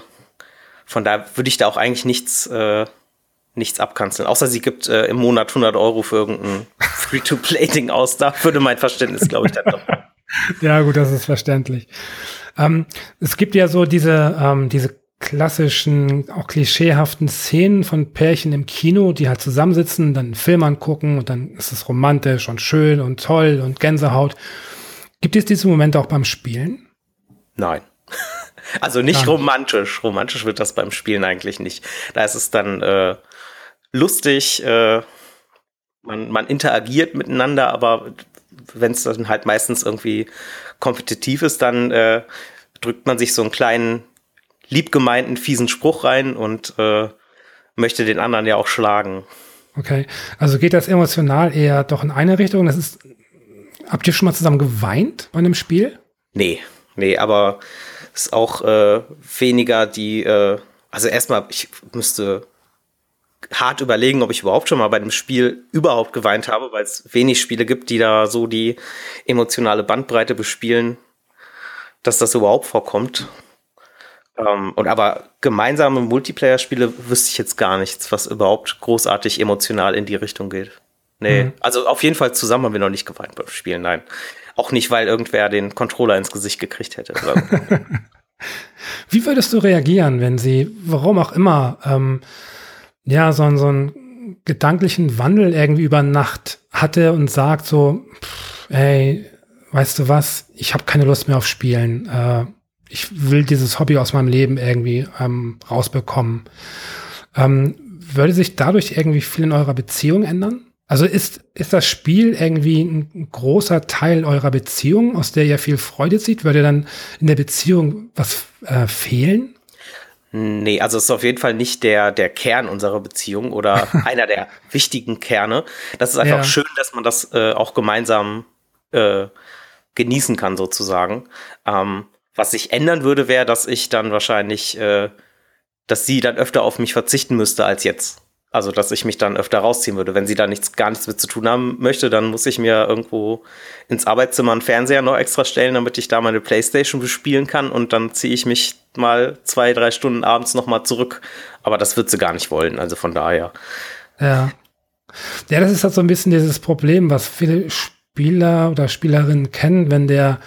von daher würde ich da auch eigentlich nichts, äh, nichts abkanzeln. Außer sie gibt äh, im Monat 100 Euro für irgendein Free-to-Play-Ding aus. Da würde mein Verständnis, glaube ich, dann doch. ja, gut, das ist verständlich. Ähm, es gibt ja so diese, ähm, diese klassischen, auch klischeehaften Szenen von Pärchen im Kino, die halt zusammensitzen, dann einen Film angucken und dann ist es romantisch und schön und toll und Gänsehaut. Gibt es diese Momente auch beim Spielen? Nein. Also nicht Nein. romantisch. Romantisch wird das beim Spielen eigentlich nicht. Da ist es dann äh, lustig, äh, man, man interagiert miteinander, aber wenn es dann halt meistens irgendwie kompetitiv ist, dann äh, drückt man sich so einen kleinen, liebgemeinten, fiesen Spruch rein und äh, möchte den anderen ja auch schlagen. Okay, also geht das emotional eher doch in eine Richtung. Das ist, habt ihr schon mal zusammen geweint bei einem Spiel? Nee, nee, aber ist auch äh, weniger die, äh, also erstmal, ich müsste hart überlegen, ob ich überhaupt schon mal bei einem Spiel überhaupt geweint habe, weil es wenig Spiele gibt, die da so die emotionale Bandbreite bespielen, dass das überhaupt vorkommt. Ähm, und aber gemeinsame Multiplayer-Spiele wüsste ich jetzt gar nichts, was überhaupt großartig emotional in die Richtung geht. Nee, mhm. also auf jeden Fall zusammen haben wir noch nicht geweint beim Spielen, nein. Auch nicht, weil irgendwer den Controller ins Gesicht gekriegt hätte. Wie würdest du reagieren, wenn sie, warum auch immer, ähm, ja, so, so einen gedanklichen Wandel irgendwie über Nacht hatte und sagt so, pff, ey, weißt du was, ich habe keine Lust mehr auf Spielen. Äh, ich will dieses Hobby aus meinem Leben irgendwie ähm, rausbekommen. Ähm, würde sich dadurch irgendwie viel in eurer Beziehung ändern? Also ist, ist das Spiel irgendwie ein großer Teil eurer Beziehung, aus der ihr viel Freude zieht? Würde dann in der Beziehung was äh, fehlen? Nee, also es ist auf jeden Fall nicht der, der Kern unserer Beziehung oder einer der wichtigen Kerne. Das ist einfach ja. schön, dass man das äh, auch gemeinsam äh, genießen kann, sozusagen. Ähm, was sich ändern würde, wäre, dass ich dann wahrscheinlich, äh, dass sie dann öfter auf mich verzichten müsste als jetzt. Also, dass ich mich dann öfter rausziehen würde. Wenn sie da nichts, gar nichts mit zu tun haben möchte, dann muss ich mir irgendwo ins Arbeitszimmer einen Fernseher noch extra stellen, damit ich da meine Playstation bespielen kann und dann ziehe ich mich mal zwei, drei Stunden abends nochmal zurück. Aber das wird sie gar nicht wollen, also von daher. Ja. Ja, das ist halt so ein bisschen dieses Problem, was viele Spieler oder Spielerinnen kennen, wenn der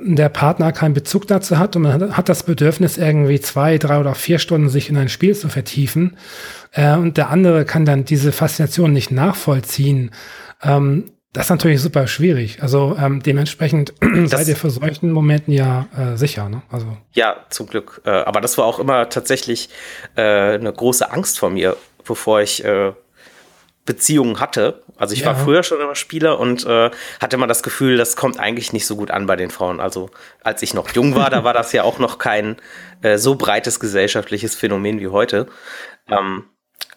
der Partner keinen Bezug dazu hat und man hat das Bedürfnis, irgendwie zwei, drei oder vier Stunden sich in ein Spiel zu vertiefen äh, und der andere kann dann diese Faszination nicht nachvollziehen. Ähm, das ist natürlich super schwierig. Also ähm, dementsprechend seid ihr für solchen Momenten ja äh, sicher. Ne? Also ja, zum Glück. Äh, aber das war auch immer tatsächlich äh, eine große Angst vor mir, bevor ich äh, Beziehungen hatte. Also ich ja. war früher schon immer Spieler und äh, hatte immer das Gefühl, das kommt eigentlich nicht so gut an bei den Frauen. Also als ich noch jung war, da war das ja auch noch kein äh, so breites gesellschaftliches Phänomen wie heute. Ähm,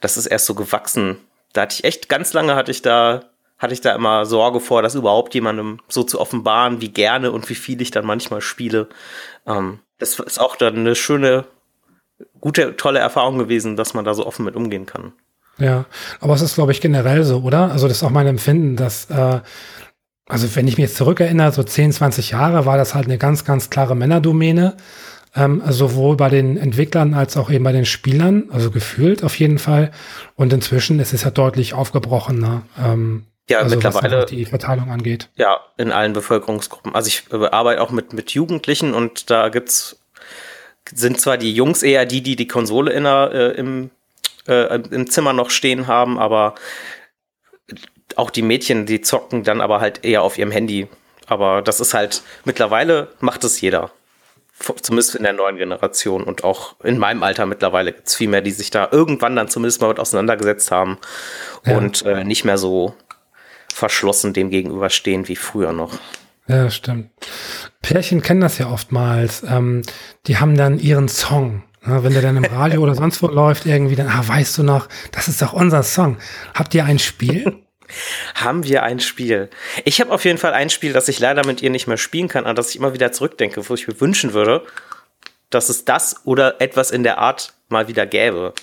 das ist erst so gewachsen. Da hatte ich echt ganz lange hatte ich da hatte ich da immer Sorge vor, das überhaupt jemandem so zu offenbaren, wie gerne und wie viel ich dann manchmal spiele. Ähm, das ist auch dann eine schöne, gute, tolle Erfahrung gewesen, dass man da so offen mit umgehen kann. Ja, aber es ist, glaube ich, generell so, oder? Also das ist auch mein Empfinden, dass, äh, also wenn ich mich jetzt zurückerinnere, so 10, 20 Jahre war das halt eine ganz, ganz klare Männerdomäne. Ähm, sowohl bei den Entwicklern als auch eben bei den Spielern, also gefühlt auf jeden Fall. Und inzwischen ist es ja deutlich aufgebrochener. Ähm, ja, also mittlerweile die Verteilung angeht. Ja, in allen Bevölkerungsgruppen. Also ich äh, arbeite auch mit, mit Jugendlichen und da gibt's sind zwar die Jungs eher die, die die Konsole in der, äh, im äh, im Zimmer noch stehen haben, aber auch die Mädchen, die zocken dann aber halt eher auf ihrem Handy. Aber das ist halt, mittlerweile macht es jeder. Zumindest in der neuen Generation und auch in meinem Alter mittlerweile gibt es viel mehr, die sich da irgendwann dann zumindest mal mit auseinandergesetzt haben ja. und äh, nicht mehr so verschlossen dem gegenüberstehen wie früher noch. Ja, stimmt. Pärchen kennen das ja oftmals. Ähm, die haben dann ihren Song ja, wenn der dann im Radio oder sonst wo läuft, irgendwie dann, ah, weißt du noch, das ist doch unser Song. Habt ihr ein Spiel? Haben wir ein Spiel? Ich habe auf jeden Fall ein Spiel, das ich leider mit ihr nicht mehr spielen kann, an das ich immer wieder zurückdenke, wo ich mir wünschen würde, dass es das oder etwas in der Art mal wieder gäbe.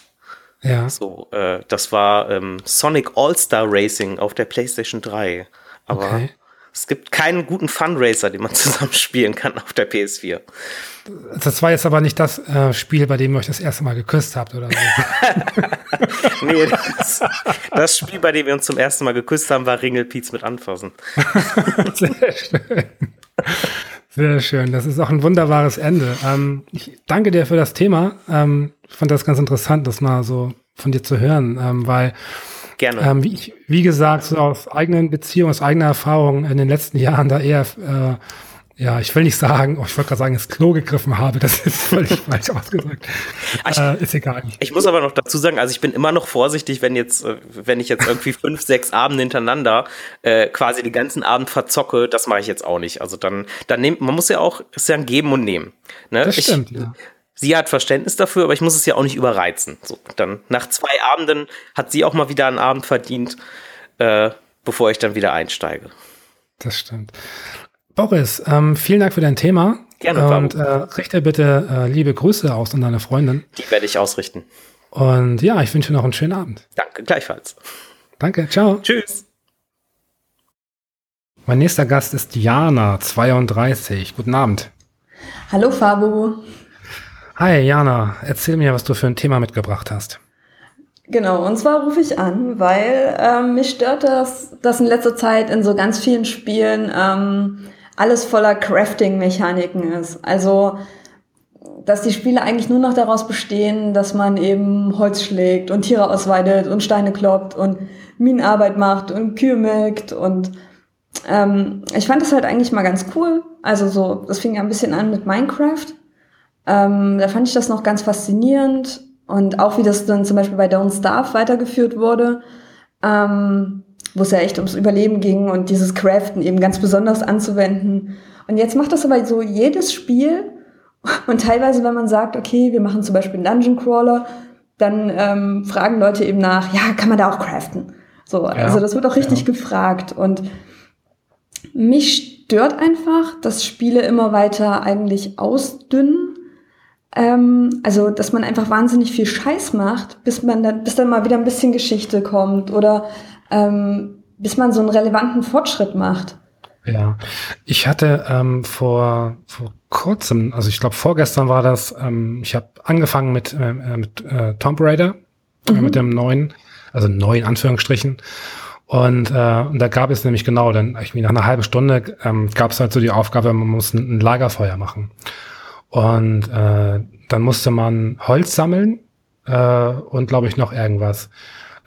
Ja. So, äh, das war ähm, Sonic All-Star Racing auf der PlayStation 3. Aber okay. Es gibt keinen guten Funracer, den man zusammen spielen kann auf der PS4. Das war jetzt aber nicht das äh, Spiel, bei dem ihr euch das erste Mal geküsst habt, oder so. nee, das, das, Spiel, bei dem wir uns zum ersten Mal geküsst haben, war Ringelpiez mit Anfassen. Sehr schön. Sehr schön. Das ist auch ein wunderbares Ende. Ähm, ich danke dir für das Thema. Ähm, ich fand das ganz interessant, das mal so von dir zu hören, ähm, weil Gerne. Ähm, wie, ich, wie gesagt, so aus eigenen Beziehungen, aus eigener Erfahrung in den letzten Jahren da eher äh, ja, ich will nicht sagen, oh, ich wollte gerade sagen, ins Klo gegriffen habe, das ist völlig falsch ausgedrückt. Äh, ist egal. Ich muss aber noch dazu sagen, also ich bin immer noch vorsichtig, wenn jetzt, äh, wenn ich jetzt irgendwie fünf, sechs Abende hintereinander äh, quasi den ganzen Abend verzocke, das mache ich jetzt auch nicht. Also dann, dann nehmt, man muss ja auch, ist ja ein Geben und Nehmen. Ne? Das stimmt, ich, ja. Sie hat Verständnis dafür, aber ich muss es ja auch nicht überreizen. So, dann nach zwei Abenden hat sie auch mal wieder einen Abend verdient, äh, bevor ich dann wieder einsteige. Das stimmt. Boris, ähm, vielen Dank für dein Thema. Gerne, Und äh, richte bitte äh, liebe Grüße aus an deine Freundin. Die werde ich ausrichten. Und ja, ich wünsche dir noch einen schönen Abend. Danke, gleichfalls. Danke, ciao. Tschüss. Mein nächster Gast ist Jana, 32. Guten Abend. Hallo Fabu. Hi Jana, erzähl mir, was du für ein Thema mitgebracht hast. Genau, und zwar rufe ich an, weil ähm, mich stört das, dass in letzter Zeit in so ganz vielen Spielen ähm, alles voller Crafting-Mechaniken ist. Also, dass die Spiele eigentlich nur noch daraus bestehen, dass man eben Holz schlägt und Tiere ausweidet und Steine kloppt und Minenarbeit macht und Kühe melkt und ähm, ich fand das halt eigentlich mal ganz cool. Also so, das fing ja ein bisschen an mit Minecraft. Ähm, da fand ich das noch ganz faszinierend und auch wie das dann zum Beispiel bei Don't Starve weitergeführt wurde. Ähm, wo es ja echt ums Überleben ging und dieses Craften eben ganz besonders anzuwenden. Und jetzt macht das aber so jedes Spiel. Und teilweise, wenn man sagt, okay, wir machen zum Beispiel einen Dungeon Crawler, dann ähm, fragen Leute eben nach, ja, kann man da auch craften? So, ja, also das wird auch richtig ja. gefragt. Und mich stört einfach, dass Spiele immer weiter eigentlich ausdünnen. Ähm, also, dass man einfach wahnsinnig viel Scheiß macht, bis man dann, bis dann mal wieder ein bisschen Geschichte kommt oder ähm, bis man so einen relevanten Fortschritt macht. Ja, ich hatte ähm, vor, vor kurzem, also ich glaube vorgestern war das, ähm, ich habe angefangen mit, äh, mit äh, Tomb Raider, äh, mhm. äh, mit dem neuen, also neuen Anführungsstrichen. Und, äh, und da gab es nämlich genau, dann irgendwie nach einer halben Stunde ähm, gab es halt so die Aufgabe, man muss ein, ein Lagerfeuer machen. Und äh, dann musste man Holz sammeln äh, und glaube ich noch irgendwas.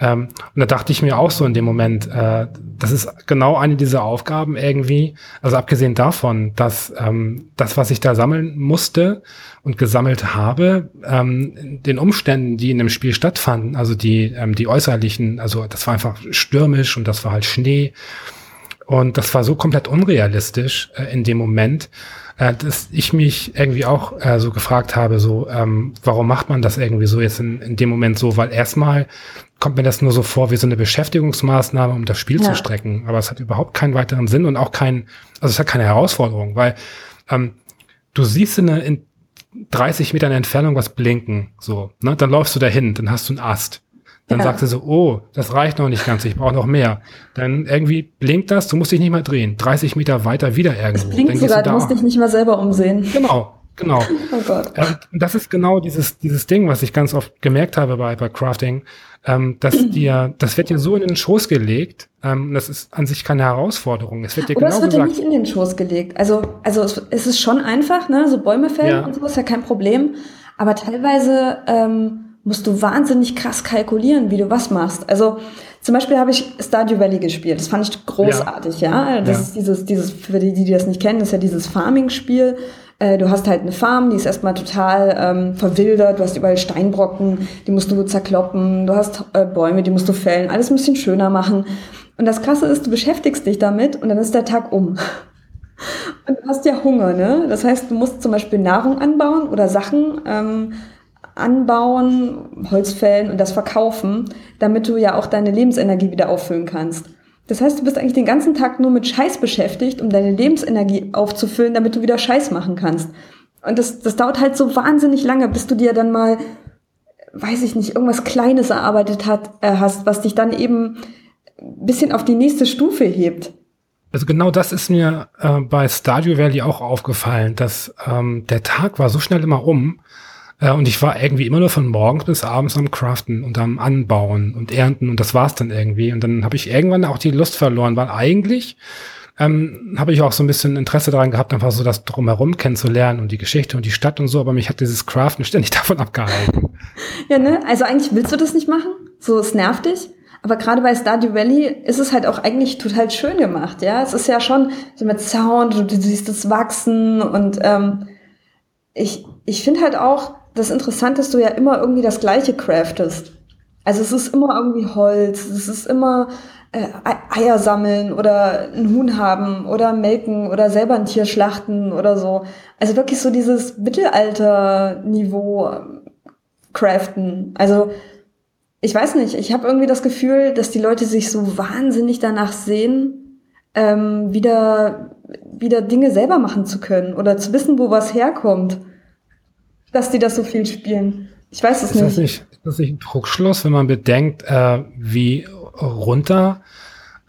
Ähm, und da dachte ich mir auch so in dem Moment, äh, das ist genau eine dieser Aufgaben irgendwie. Also abgesehen davon, dass ähm, das, was ich da sammeln musste und gesammelt habe, ähm, den Umständen, die in dem Spiel stattfanden, also die, ähm, die äußerlichen, also das war einfach stürmisch und das war halt Schnee. Und das war so komplett unrealistisch äh, in dem Moment, äh, dass ich mich irgendwie auch äh, so gefragt habe, so, ähm, warum macht man das irgendwie so jetzt in, in dem Moment so? Weil erstmal kommt mir das nur so vor wie so eine Beschäftigungsmaßnahme, um das Spiel ja. zu strecken. Aber es hat überhaupt keinen weiteren Sinn und auch kein, also es hat keine Herausforderung, weil ähm, du siehst in, in 30 Metern Entfernung was blinken, so, ne? Dann läufst du dahin, dann hast du einen Ast. Dann ja. sagst du so, oh, das reicht noch nicht ganz, ich brauche noch mehr. Dann irgendwie blinkt das, du musst dich nicht mehr drehen. 30 Meter weiter wieder irgendwo. Es blinkt sogar, du, du musst dich nicht mal selber umsehen. Genau, genau. oh Gott. Ähm, das ist genau dieses, dieses Ding, was ich ganz oft gemerkt habe bei, bei Crafting, ähm, dass dir, das wird dir so in den Schoß gelegt, ähm, das ist an sich keine Herausforderung. Es wird dir Oder genau es wird gesagt, dir nicht in den Schoß gelegt. Also, also es, es ist schon einfach, ne, so Bäume fällen Ja. und so ist ja kein Problem. Aber teilweise ähm, musst du wahnsinnig krass kalkulieren, wie du was machst. Also zum Beispiel habe ich Stardew Valley gespielt. Das fand ich großartig, ja. Das Ja. ist dieses, dieses, für die, die das nicht kennen, ist ja dieses Farming-Spiel. Äh, Du hast halt eine Farm, die ist erstmal total ähm, verwildert. Du hast überall Steinbrocken, die musst du zerkloppen. Du hast äh, Bäume, die musst du fällen. Alles ein bisschen schöner machen. Und das Krasse ist, du beschäftigst dich damit und dann ist der Tag um. Und du hast ja Hunger, ne? Das heißt, du musst zum Beispiel Nahrung anbauen oder Sachen ähm, anbauen, Holz fällen und das verkaufen, damit du ja auch deine Lebensenergie wieder auffüllen kannst. Das heißt, du bist eigentlich den ganzen Tag nur mit Scheiß beschäftigt, um deine Lebensenergie aufzufüllen, damit du wieder Scheiß machen kannst. Und das, das dauert halt so wahnsinnig lange, bis du dir dann mal, weiß ich nicht, irgendwas Kleines erarbeitet hat, äh, hast, was dich dann eben ein bisschen auf die nächste Stufe hebt. Also genau das ist mir äh, bei Stardew Valley auch aufgefallen, dass ähm, der Tag war so schnell immer um äh, und ich war irgendwie immer nur von morgens bis abends am Craften und am Anbauen und Ernten und das war's dann irgendwie. Und dann habe ich irgendwann auch die Lust verloren, weil eigentlich ähm, habe ich auch so ein bisschen Interesse daran gehabt, einfach so das drumherum kennenzulernen und die Geschichte und die Stadt und so, aber mich hat dieses Craften ständig davon abgehalten. Ja, ne? Also eigentlich willst du das nicht machen. So, es nervt dich. Aber gerade bei Stardew Valley ist es halt auch eigentlich total schön gemacht, ja. Es ist ja schon so mit Sound, du, du siehst es wachsen und ähm, ich, ich finde halt auch das Interessante, dass du ja immer irgendwie das Gleiche craftest. Also es ist immer irgendwie Holz, es ist immer äh, Eier sammeln oder ein Huhn haben oder melken oder selber ein Tier schlachten oder so. Also wirklich so dieses Mittelalter-Niveau ähm, craften. Also ich weiß nicht, ich habe irgendwie das Gefühl, dass die Leute sich so wahnsinnig danach sehen, ähm, wieder, wieder Dinge selber machen zu können oder zu wissen, wo was herkommt, dass die das so viel spielen. Ich weiß es ist nicht. Das nicht. Ist das nicht ein Druckschluss, wenn man bedenkt, äh, wie runter,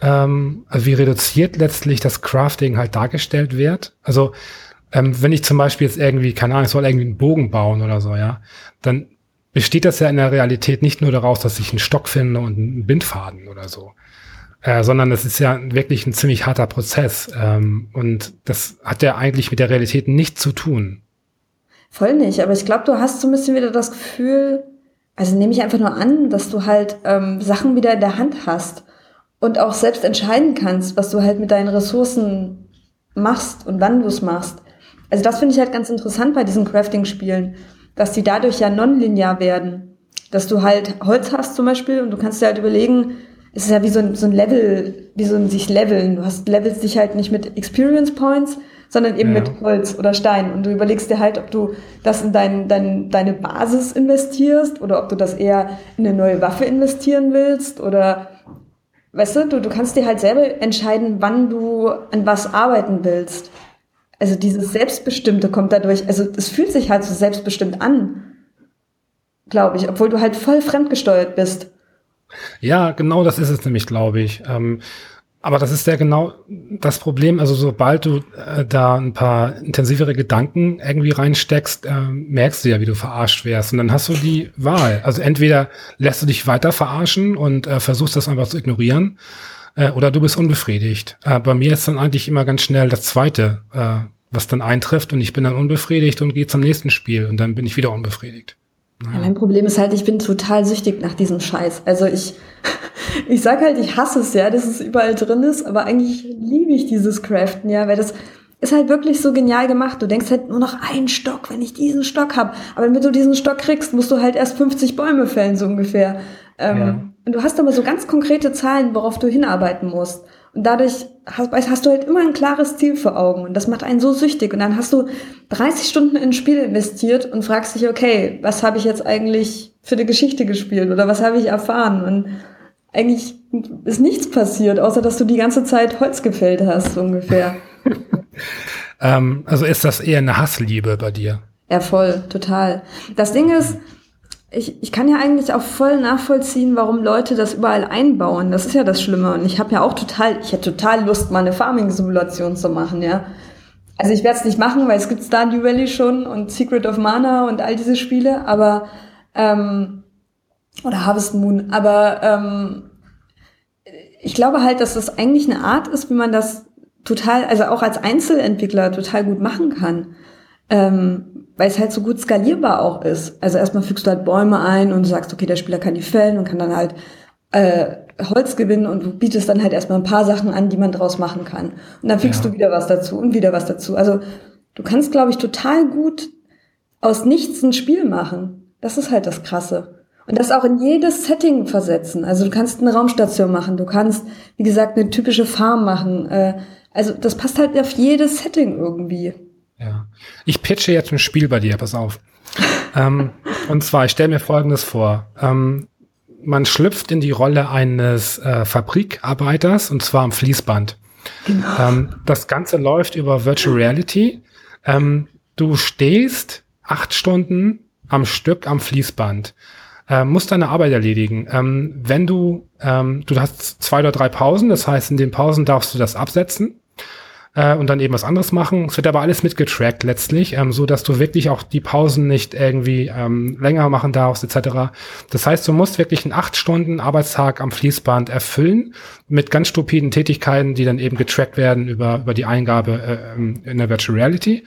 ähm, also wie reduziert letztlich das Crafting halt dargestellt wird? Also ähm, wenn ich zum Beispiel jetzt irgendwie, keine Ahnung, ich soll irgendwie einen Bogen bauen oder so, ja, dann besteht das ja in der Realität nicht nur daraus, dass ich einen Stock finde und einen Bindfaden oder so, äh, sondern das ist ja wirklich ein ziemlich harter Prozess ähm, und das hat ja eigentlich mit der Realität nichts zu tun. Voll nicht, aber ich glaube, du hast so ein bisschen wieder das Gefühl, also nehme ich einfach nur an, dass du halt ähm, Sachen wieder in der Hand hast und auch selbst entscheiden kannst, was du halt mit deinen Ressourcen machst und wann du es machst. Also das finde ich halt ganz interessant bei diesen Crafting-Spielen dass die dadurch ja nonlinear werden. Dass du halt Holz hast zum Beispiel und du kannst dir halt überlegen, es ist ja wie so ein, so ein Level, wie so ein sich leveln. Du hast levelst dich halt nicht mit Experience Points, sondern eben ja. mit Holz oder Stein. Und du überlegst dir halt, ob du das in dein, dein, deine Basis investierst oder ob du das eher in eine neue Waffe investieren willst oder weißt du, du, du kannst dir halt selber entscheiden, wann du an was arbeiten willst. Also dieses Selbstbestimmte kommt dadurch, also es fühlt sich halt so selbstbestimmt an, glaube ich, obwohl du halt voll fremdgesteuert bist. Ja, genau das ist es nämlich, glaube ich. Ähm, aber das ist ja genau das Problem. Also sobald du äh, da ein paar intensivere Gedanken irgendwie reinsteckst, äh, merkst du ja, wie du verarscht wärst. Und dann hast du die Wahl. Also entweder lässt du dich weiter verarschen und äh, versuchst das einfach zu ignorieren, äh, oder du bist unbefriedigt. Äh, bei mir ist dann eigentlich immer ganz schnell das Zweite, äh, was dann eintrifft und ich bin dann unbefriedigt und gehe zum nächsten Spiel und dann bin ich wieder unbefriedigt. Naja. Ja, mein Problem ist halt, ich bin total süchtig nach diesem Scheiß. Also ich, ich sag halt, ich hasse es ja, dass es überall drin ist, aber eigentlich liebe ich dieses Craften, ja, weil das ist halt wirklich so genial gemacht. Du denkst halt nur noch einen Stock, wenn ich diesen Stock hab. Aber damit du diesen Stock kriegst, musst du halt erst 50 Bäume fällen, so ungefähr. Ähm, ja. Und du hast aber so ganz konkrete Zahlen, worauf du hinarbeiten musst. Und dadurch hast, hast, du halt immer ein klares Ziel vor Augen. Und das macht einen so süchtig. Und dann hast du 30 Stunden in ein Spiel investiert und fragst dich, okay, was habe ich jetzt eigentlich für eine Geschichte gespielt oder was habe ich erfahren? Und eigentlich ist nichts passiert, außer dass du die ganze Zeit Holz gefällt hast, ungefähr. ähm, also ist das eher eine Hassliebe bei dir? Ja, voll, total. Das Ding ist, ich, ich kann ja eigentlich auch voll nachvollziehen, warum Leute das überall einbauen. Das ist ja das Schlimme. Und ich habe ja auch total, ich hätte total Lust, mal eine Farming-Simulation zu machen, ja. Also ich werde es nicht machen, weil es gibt Stardew Valley schon und Secret of Mana und all diese Spiele, aber ähm, oder Harvest Moon, aber ähm, ich glaube halt, dass das eigentlich eine Art ist, wie man das total, also auch als Einzelentwickler total gut machen kann. Ähm, weil es halt so gut skalierbar auch ist. Also erstmal fügst du halt Bäume ein und sagst, okay, der Spieler kann die fällen und kann dann halt äh, Holz gewinnen und du bietest dann halt erstmal ein paar Sachen an, die man draus machen kann. Und dann fügst ja. du wieder was dazu und wieder was dazu. Also du kannst, glaube ich, total gut aus nichts ein Spiel machen. Das ist halt das Krasse. Und das auch in jedes Setting versetzen. Also du kannst eine Raumstation machen, du kannst, wie gesagt, eine typische Farm machen. Äh, also das passt halt auf jedes Setting irgendwie. Ja. Ich pitche jetzt ein Spiel bei dir, pass auf. ähm, und zwar, ich stelle mir Folgendes vor. Ähm, man schlüpft in die Rolle eines äh, Fabrikarbeiters und zwar am Fließband. Genau. Ähm, das Ganze läuft über Virtual Reality. Ähm, du stehst acht Stunden am Stück am Fließband, äh, musst deine Arbeit erledigen. Ähm, wenn du, ähm, du hast zwei oder drei Pausen, das heißt, in den Pausen darfst du das absetzen äh, und dann eben was anderes machen. Es wird aber alles mitgetrackt letztlich, ähm, so dass du wirklich auch die Pausen nicht irgendwie ähm, länger machen darfst etc. Das heißt, du musst wirklich einen acht Stunden Arbeitstag am Fließband erfüllen mit ganz stupiden Tätigkeiten, die dann eben getrackt werden über über die Eingabe äh, in der Virtual Reality.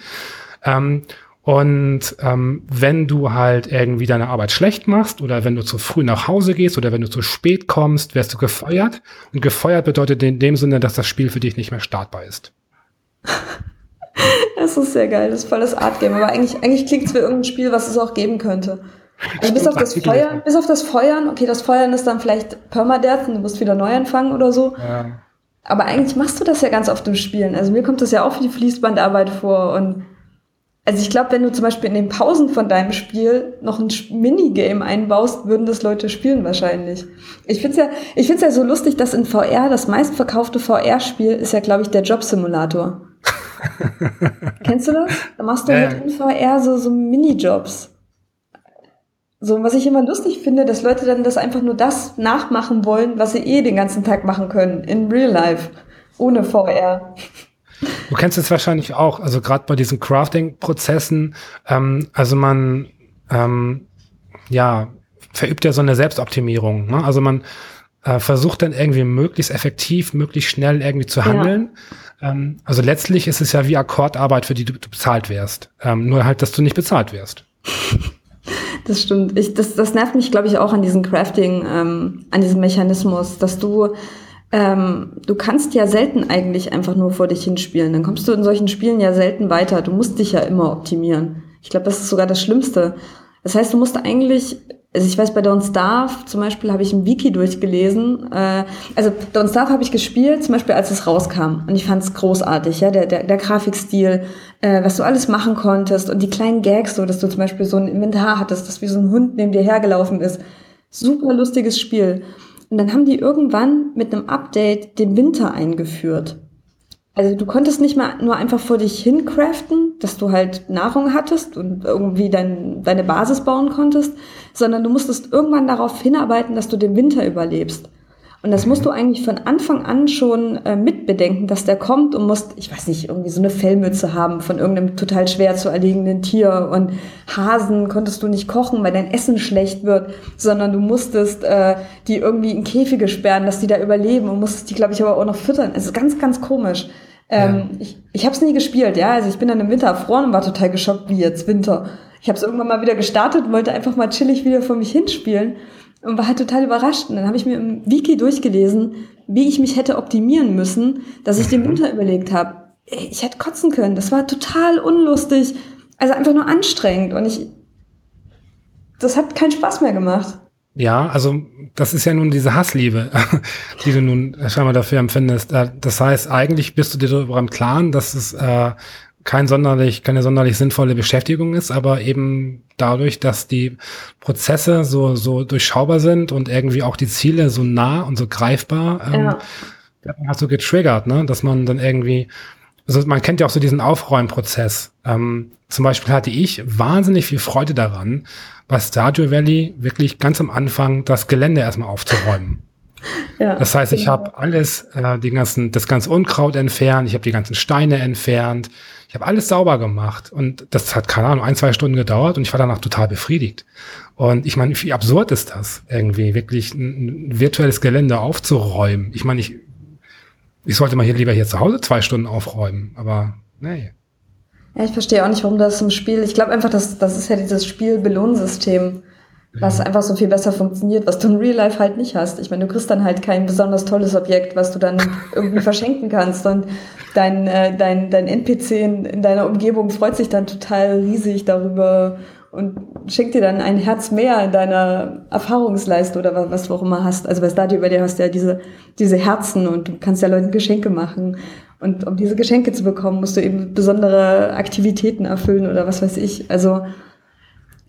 Ähm, Und ähm, wenn du halt irgendwie deine Arbeit schlecht machst oder wenn du zu früh nach Hause gehst oder wenn du zu spät kommst, wirst du gefeuert. Und gefeuert bedeutet in dem Sinne, dass das Spiel für dich nicht mehr startbar ist. Das ist sehr geil, das ist voll das Art-Game. Aber eigentlich, eigentlich klingt es wie irgendein Spiel, was es auch geben könnte. Also bis auf das Feuern, bis auf das Feuern, okay, das Feuern ist dann vielleicht Permadeath und du musst wieder neu anfangen oder so. Ja. Aber eigentlich machst du das ja ganz oft im Spielen. Also mir kommt das ja auch wie die Fließbandarbeit vor und also ich glaube, wenn du zum Beispiel in den Pausen von deinem Spiel noch ein Minigame einbaust, würden das Leute spielen wahrscheinlich. Ich finde es ja, ich find's ja so lustig, dass in VR das meistverkaufte VR-Spiel ist ja, glaube ich, der Job-Simulator. Kennst du das? Da machst du ja. mit in VR so, so Minijobs. So, was ich immer lustig finde, dass Leute dann das einfach nur das nachmachen wollen, was sie eh den ganzen Tag machen können, in Real Life, ohne VR. Du kennst es wahrscheinlich auch, also gerade bei diesen Crafting-Prozessen, ähm, also man ähm, ja verübt ja so eine Selbstoptimierung. Ne? Also man äh, versucht dann irgendwie möglichst effektiv, möglichst schnell irgendwie zu handeln. Ja. Ähm, also letztlich ist es ja wie Akkordarbeit, für die du, du bezahlt wirst. Ähm, nur halt, dass du nicht bezahlt wirst. Das stimmt. Ich, das, das nervt mich, glaube ich, auch an diesem Crafting, ähm, an diesem Mechanismus, dass du ähm, du kannst ja selten eigentlich einfach nur vor dich hinspielen. Dann kommst du in solchen Spielen ja selten weiter. Du musst dich ja immer optimieren. Ich glaube, das ist sogar das Schlimmste. Das heißt, du musst eigentlich, also ich weiß, bei Don't Starve zum Beispiel habe ich ein Wiki durchgelesen. Äh, also Don't Starve habe ich gespielt, zum Beispiel als es rauskam. Und ich fand es großartig, ja, der, der, der Grafikstil, äh, was du alles machen konntest und die kleinen Gags, so dass du zum Beispiel so ein Inventar hattest, das wie so ein Hund neben dir hergelaufen ist. Super lustiges Spiel. Und dann haben die irgendwann mit einem Update den Winter eingeführt. Also du konntest nicht mal nur einfach vor dich hin craften, dass du halt Nahrung hattest und irgendwie dein, deine Basis bauen konntest, sondern du musstest irgendwann darauf hinarbeiten, dass du den Winter überlebst. Und das musst du eigentlich von Anfang an schon äh, mitbedenken, dass der kommt und musst, ich weiß nicht, irgendwie so eine Fellmütze haben von irgendeinem total schwer zu erlegenden Tier. Und Hasen konntest du nicht kochen, weil dein Essen schlecht wird, sondern du musstest äh, die irgendwie in Käfige sperren, dass die da überleben und musstest die, glaube ich, aber auch noch füttern. Es ist ganz, ganz komisch. Ähm, ja. Ich, ich habe es nie gespielt, ja. Also ich bin dann im Winter erfroren und war total geschockt, wie jetzt Winter. Ich habe es irgendwann mal wieder gestartet und wollte einfach mal chillig wieder vor mich hinspielen und war halt total überrascht. Und dann habe ich mir im Wiki durchgelesen, wie ich mich hätte optimieren müssen, dass ich den mhm. Winter überlegt habe. Ich hätte kotzen können. Das war total unlustig. Also einfach nur anstrengend. Und ich, das hat keinen Spaß mehr gemacht. Ja, also das ist ja nun diese Hassliebe, die du nun scheinbar dafür empfindest. Äh, das heißt, eigentlich bist du dir darüber im Klaren, dass es äh, kein sonderlich, keine sonderlich sinnvolle Beschäftigung ist, aber eben dadurch, dass die Prozesse so, so durchschaubar sind und irgendwie auch die Ziele so nah und so greifbar, ähm, ja. hat so getriggert, ne, dass man dann irgendwie, also man kennt ja auch so diesen Aufräumprozess. Ähm, zum Beispiel hatte ich wahnsinnig viel Freude daran, bei Stardew Valley wirklich ganz am Anfang das Gelände erstmal aufzuräumen. Ja, das heißt, ich genau. habe alles, äh, die ganzen, das ganze Unkraut entfernt, ich habe die ganzen Steine entfernt, ich habe alles sauber gemacht und das hat, keine Ahnung, ein, zwei Stunden gedauert und ich war danach total befriedigt. Und ich meine, wie absurd ist das, irgendwie wirklich ein, ein virtuelles Gelände aufzuräumen? Ich meine, ich, ich sollte mal hier lieber hier zu Hause zwei Stunden aufräumen, aber nee. Ja, ich verstehe auch nicht, warum das im Spiel, ich glaube einfach, dass das ist ja dieses Spiel-Belohnsystem was einfach so viel besser funktioniert, was du in Real Life halt nicht hast. Ich meine, du kriegst dann halt kein besonders tolles Objekt, was du dann irgendwie verschenken kannst und dein, äh, dein, dein NPC in, in deiner Umgebung freut sich dann total riesig darüber und schenkt dir dann ein Herz mehr in deiner Erfahrungsleiste oder was du auch immer hast. Also bei Stadio bei dir hast du ja diese, diese Herzen und du kannst ja Leuten Geschenke machen. Und um diese Geschenke zu bekommen, musst du eben besondere Aktivitäten erfüllen oder was weiß ich. Also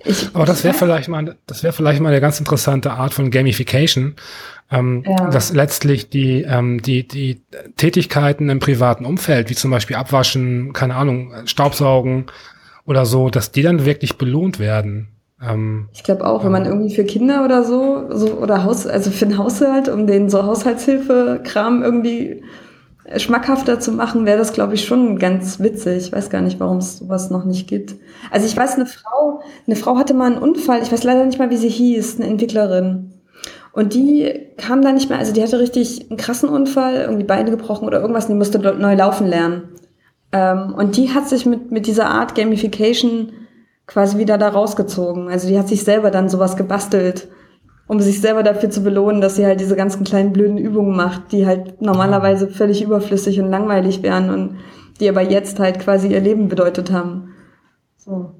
ich, Aber das wäre vielleicht mal, das wäre vielleicht mal eine ganz interessante Art von Gamification, ähm, ja. dass letztlich die, ähm, die, die Tätigkeiten im privaten Umfeld, wie zum Beispiel Abwaschen, keine Ahnung, Staubsaugen oder so, dass die dann wirklich belohnt werden. Ähm, ich glaube auch, wenn man irgendwie für Kinder oder so, so oder Haus, also für einen Haushalt, um den so Haushaltshilfe-Kram irgendwie schmackhafter zu machen, wäre das, glaube ich, schon ganz witzig. Ich weiß gar nicht, warum es sowas noch nicht gibt. Also ich weiß, eine Frau, eine Frau hatte mal einen Unfall, ich weiß leider nicht mal, wie sie hieß, eine Entwicklerin. Und die kam da nicht mehr, also die hatte richtig einen krassen Unfall, irgendwie Beine gebrochen oder irgendwas, und die musste neu laufen lernen. Ähm, und die hat sich mit, mit dieser Art Gamification quasi wieder da rausgezogen. Also die hat sich selber dann sowas gebastelt, um sich selber dafür zu belohnen, dass sie halt diese ganzen kleinen blöden Übungen macht, die halt normalerweise völlig überflüssig und langweilig wären und die aber jetzt halt quasi ihr Leben bedeutet haben. So.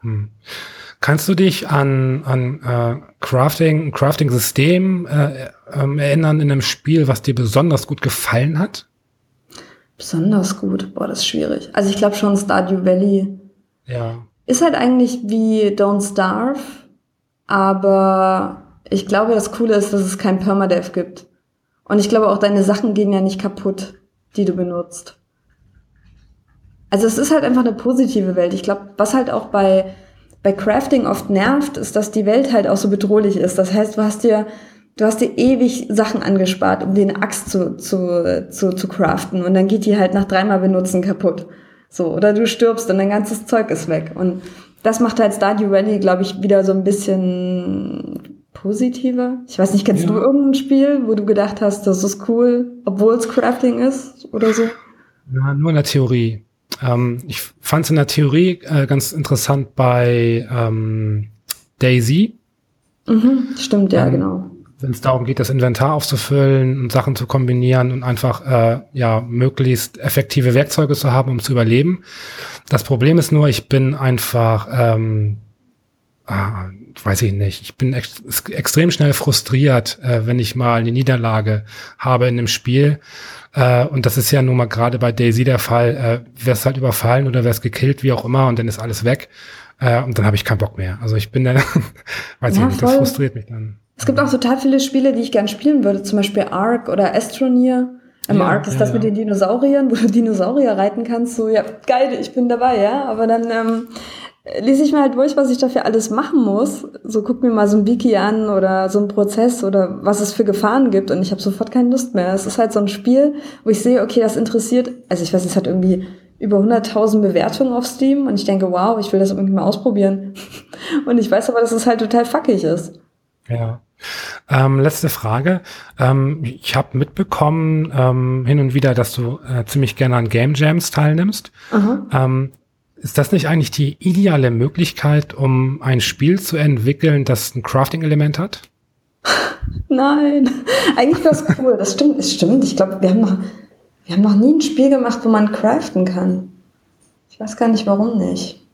Hm. Kannst du dich an, an äh, Crafting, Crafting-System äh, ähm, erinnern in einem Spiel, was dir besonders gut gefallen hat? Besonders gut? Boah, das ist schwierig. Also ich glaube schon Stardew Valley. Ja. Ist halt eigentlich wie Don't Starve, aber ich glaube, das Coole ist, dass es kein Permadeath gibt. Und ich glaube auch, deine Sachen gehen ja nicht kaputt, die du benutzt. Also es ist halt einfach eine positive Welt. Ich glaube, was halt auch bei bei Crafting oft nervt, ist, dass die Welt halt auch so bedrohlich ist. Das heißt, du hast dir, du hast dir ewig Sachen angespart, um eine Axt zu, zu, zu, zu craften. Und dann geht die halt nach dreimal benutzen kaputt. So, oder du stirbst und dein ganzes Zeug ist weg. Und das macht halt Stardew Valley, glaube ich, wieder so ein bisschen positiver. Ich weiß nicht, kennst ja. du irgendein Spiel, wo du gedacht hast, das ist cool, obwohl es Crafting ist oder so? Ja, nur in der Theorie. Ähm, ich fand es in der Theorie äh, ganz interessant bei ähm, Daisy. Mhm, stimmt, ja, ähm, genau. Wenn es darum geht, das Inventar aufzufüllen und Sachen zu kombinieren und einfach äh, ja möglichst effektive Werkzeuge zu haben, um zu überleben. Das Problem ist nur, ich bin einfach ähm, ah, weiß ich nicht, ich bin ex extrem schnell frustriert, äh, wenn ich mal eine Niederlage habe in einem Spiel. Äh, und das ist ja nun mal gerade bei Daisy der Fall, äh, wär's halt überfallen oder wär's gekillt, wie auch immer, und dann ist alles weg. Äh, und dann habe ich keinen Bock mehr. Also ich bin dann, weiß ja, ich nicht, das frustriert mich dann. Es gibt auch total viele Spiele, die ich gern spielen würde, zum Beispiel Ark oder Astroneer. Im ja, Ark ist ja, das mit den Dinosauriern, wo du Dinosaurier reiten kannst. So, ja, geil, ich bin dabei, ja. Aber dann ähm, lese ich mir halt durch, was ich dafür alles machen muss. So guck mir mal so ein Wiki an oder so ein Prozess oder was es für Gefahren gibt und ich habe sofort keine Lust mehr. Es ist halt so ein Spiel, wo ich sehe, okay, das interessiert, also ich weiß, es hat irgendwie über 100.000 Bewertungen auf Steam und ich denke, wow, ich will das irgendwie mal ausprobieren. Und ich weiß aber, dass es halt total fuckig ist. Ja. Ähm, letzte Frage. Ähm, ich habe mitbekommen ähm, hin und wieder, dass du äh, ziemlich gerne an Game Jams teilnimmst. Ähm, ist das nicht eigentlich die ideale Möglichkeit, um ein Spiel zu entwickeln, das ein Crafting-Element hat? Nein, eigentlich es cool. Das stimmt, das stimmt. Ich glaube, wir haben noch, wir haben noch nie ein Spiel gemacht, wo man craften kann. Ich weiß gar nicht, warum nicht.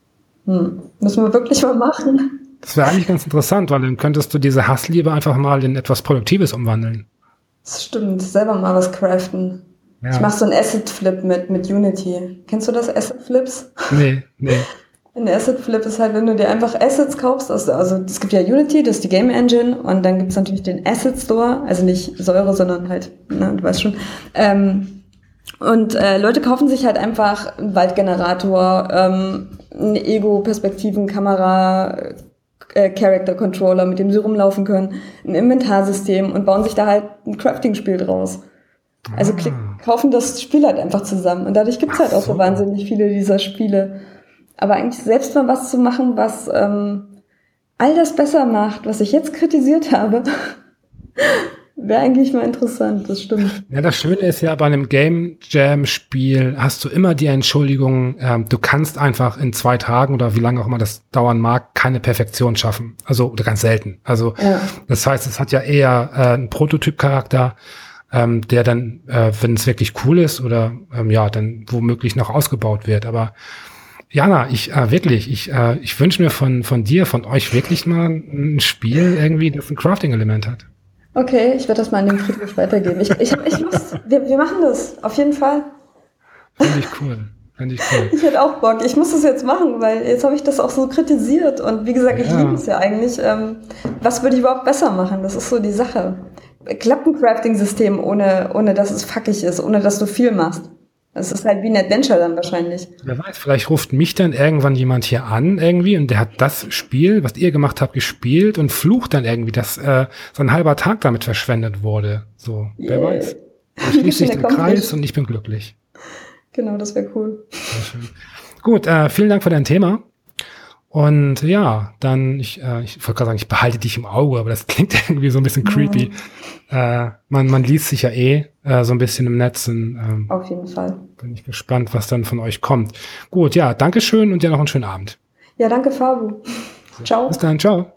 Hm. Müssen wir wirklich mal machen. Das wäre eigentlich ganz interessant, weil dann könntest du diese Hassliebe einfach mal in etwas Produktives umwandeln. Das stimmt, selber mal was craften. Ja. Ich mache so einen Asset Flip mit, mit Unity. Kennst du das Asset Flips? Nee, nee. Ein Asset Flip ist halt, wenn du dir einfach Assets kaufst, also, also es gibt ja Unity, das ist die Game Engine und dann gibt es natürlich den Asset Store, also nicht Säure, sondern halt, ne, du weißt schon. Ähm, und äh, Leute kaufen sich halt einfach einen Waldgenerator, ähm, eine Ego-Perspektiven-Kamera, äh, Character Controller, mit dem sie rumlaufen können, ein Inventarsystem und bauen sich da halt ein Crafting-Spiel draus. Also ah. kaufen das Spiel halt einfach zusammen. Und dadurch gibt's halt auch so. so wahnsinnig viele dieser Spiele. Aber eigentlich selbst mal was zu machen, was ähm, all das besser macht, was ich jetzt kritisiert habe, wäre eigentlich mal interessant, das stimmt. Ja, das Schöne ist ja, bei einem Game Jam Spiel hast du immer die Entschuldigung, ähm, du kannst einfach in zwei Tagen oder wie lange auch immer das dauern mag, keine Perfektion schaffen. Also, oder ganz selten. Also, ja. das heißt, es hat ja eher äh, einen Prototyp-Charakter ähm, der dann, äh, wenn es wirklich cool ist oder ähm, ja, dann womöglich noch ausgebaut wird. Aber Jana, ich äh, wirklich, ich, äh, ich wünsche mir von, von dir, von euch wirklich mal ein Spiel irgendwie, das ein Crafting-Element hat. Okay, ich werde das mal an den Friedrich weitergeben. Ich, ich echt Lust. Wir, wir machen das, auf jeden Fall. Finde ich cool. Finde ich cool. Ich hätte auch Bock. Ich muss das jetzt machen, weil jetzt habe ich das auch so kritisiert. Und wie gesagt, ich ja. liebe es ja eigentlich. Ähm, was würde ich überhaupt besser machen? Das ist so die Sache klappt ein Crafting-System, ohne, ohne dass es fuckig ist, ohne dass du viel machst. Das ist halt wie ein Adventure dann wahrscheinlich. Wer weiß, vielleicht ruft mich dann irgendwann jemand hier an irgendwie und der hat das Spiel, was ihr gemacht habt, gespielt und flucht dann irgendwie, dass äh, so ein halber Tag damit verschwendet wurde. So, yeah. wer weiß. Dann schließt sich der Kreis und ich bin glücklich. Genau, das wäre cool. Gut, äh, vielen Dank für dein Thema. Und ja, dann, ich, äh, ich wollte gerade sagen, ich behalte dich im Auge, aber das klingt irgendwie so ein bisschen creepy. Ja. Äh, man, man liest sich ja eh äh, so ein bisschen im Netz. Und, ähm, Auf jeden Fall. Bin ich gespannt, was dann von euch kommt. Gut, ja, Dankeschön und dir noch einen schönen Abend. Ja, danke, Fabu. Ciao. Bis dann, ciao.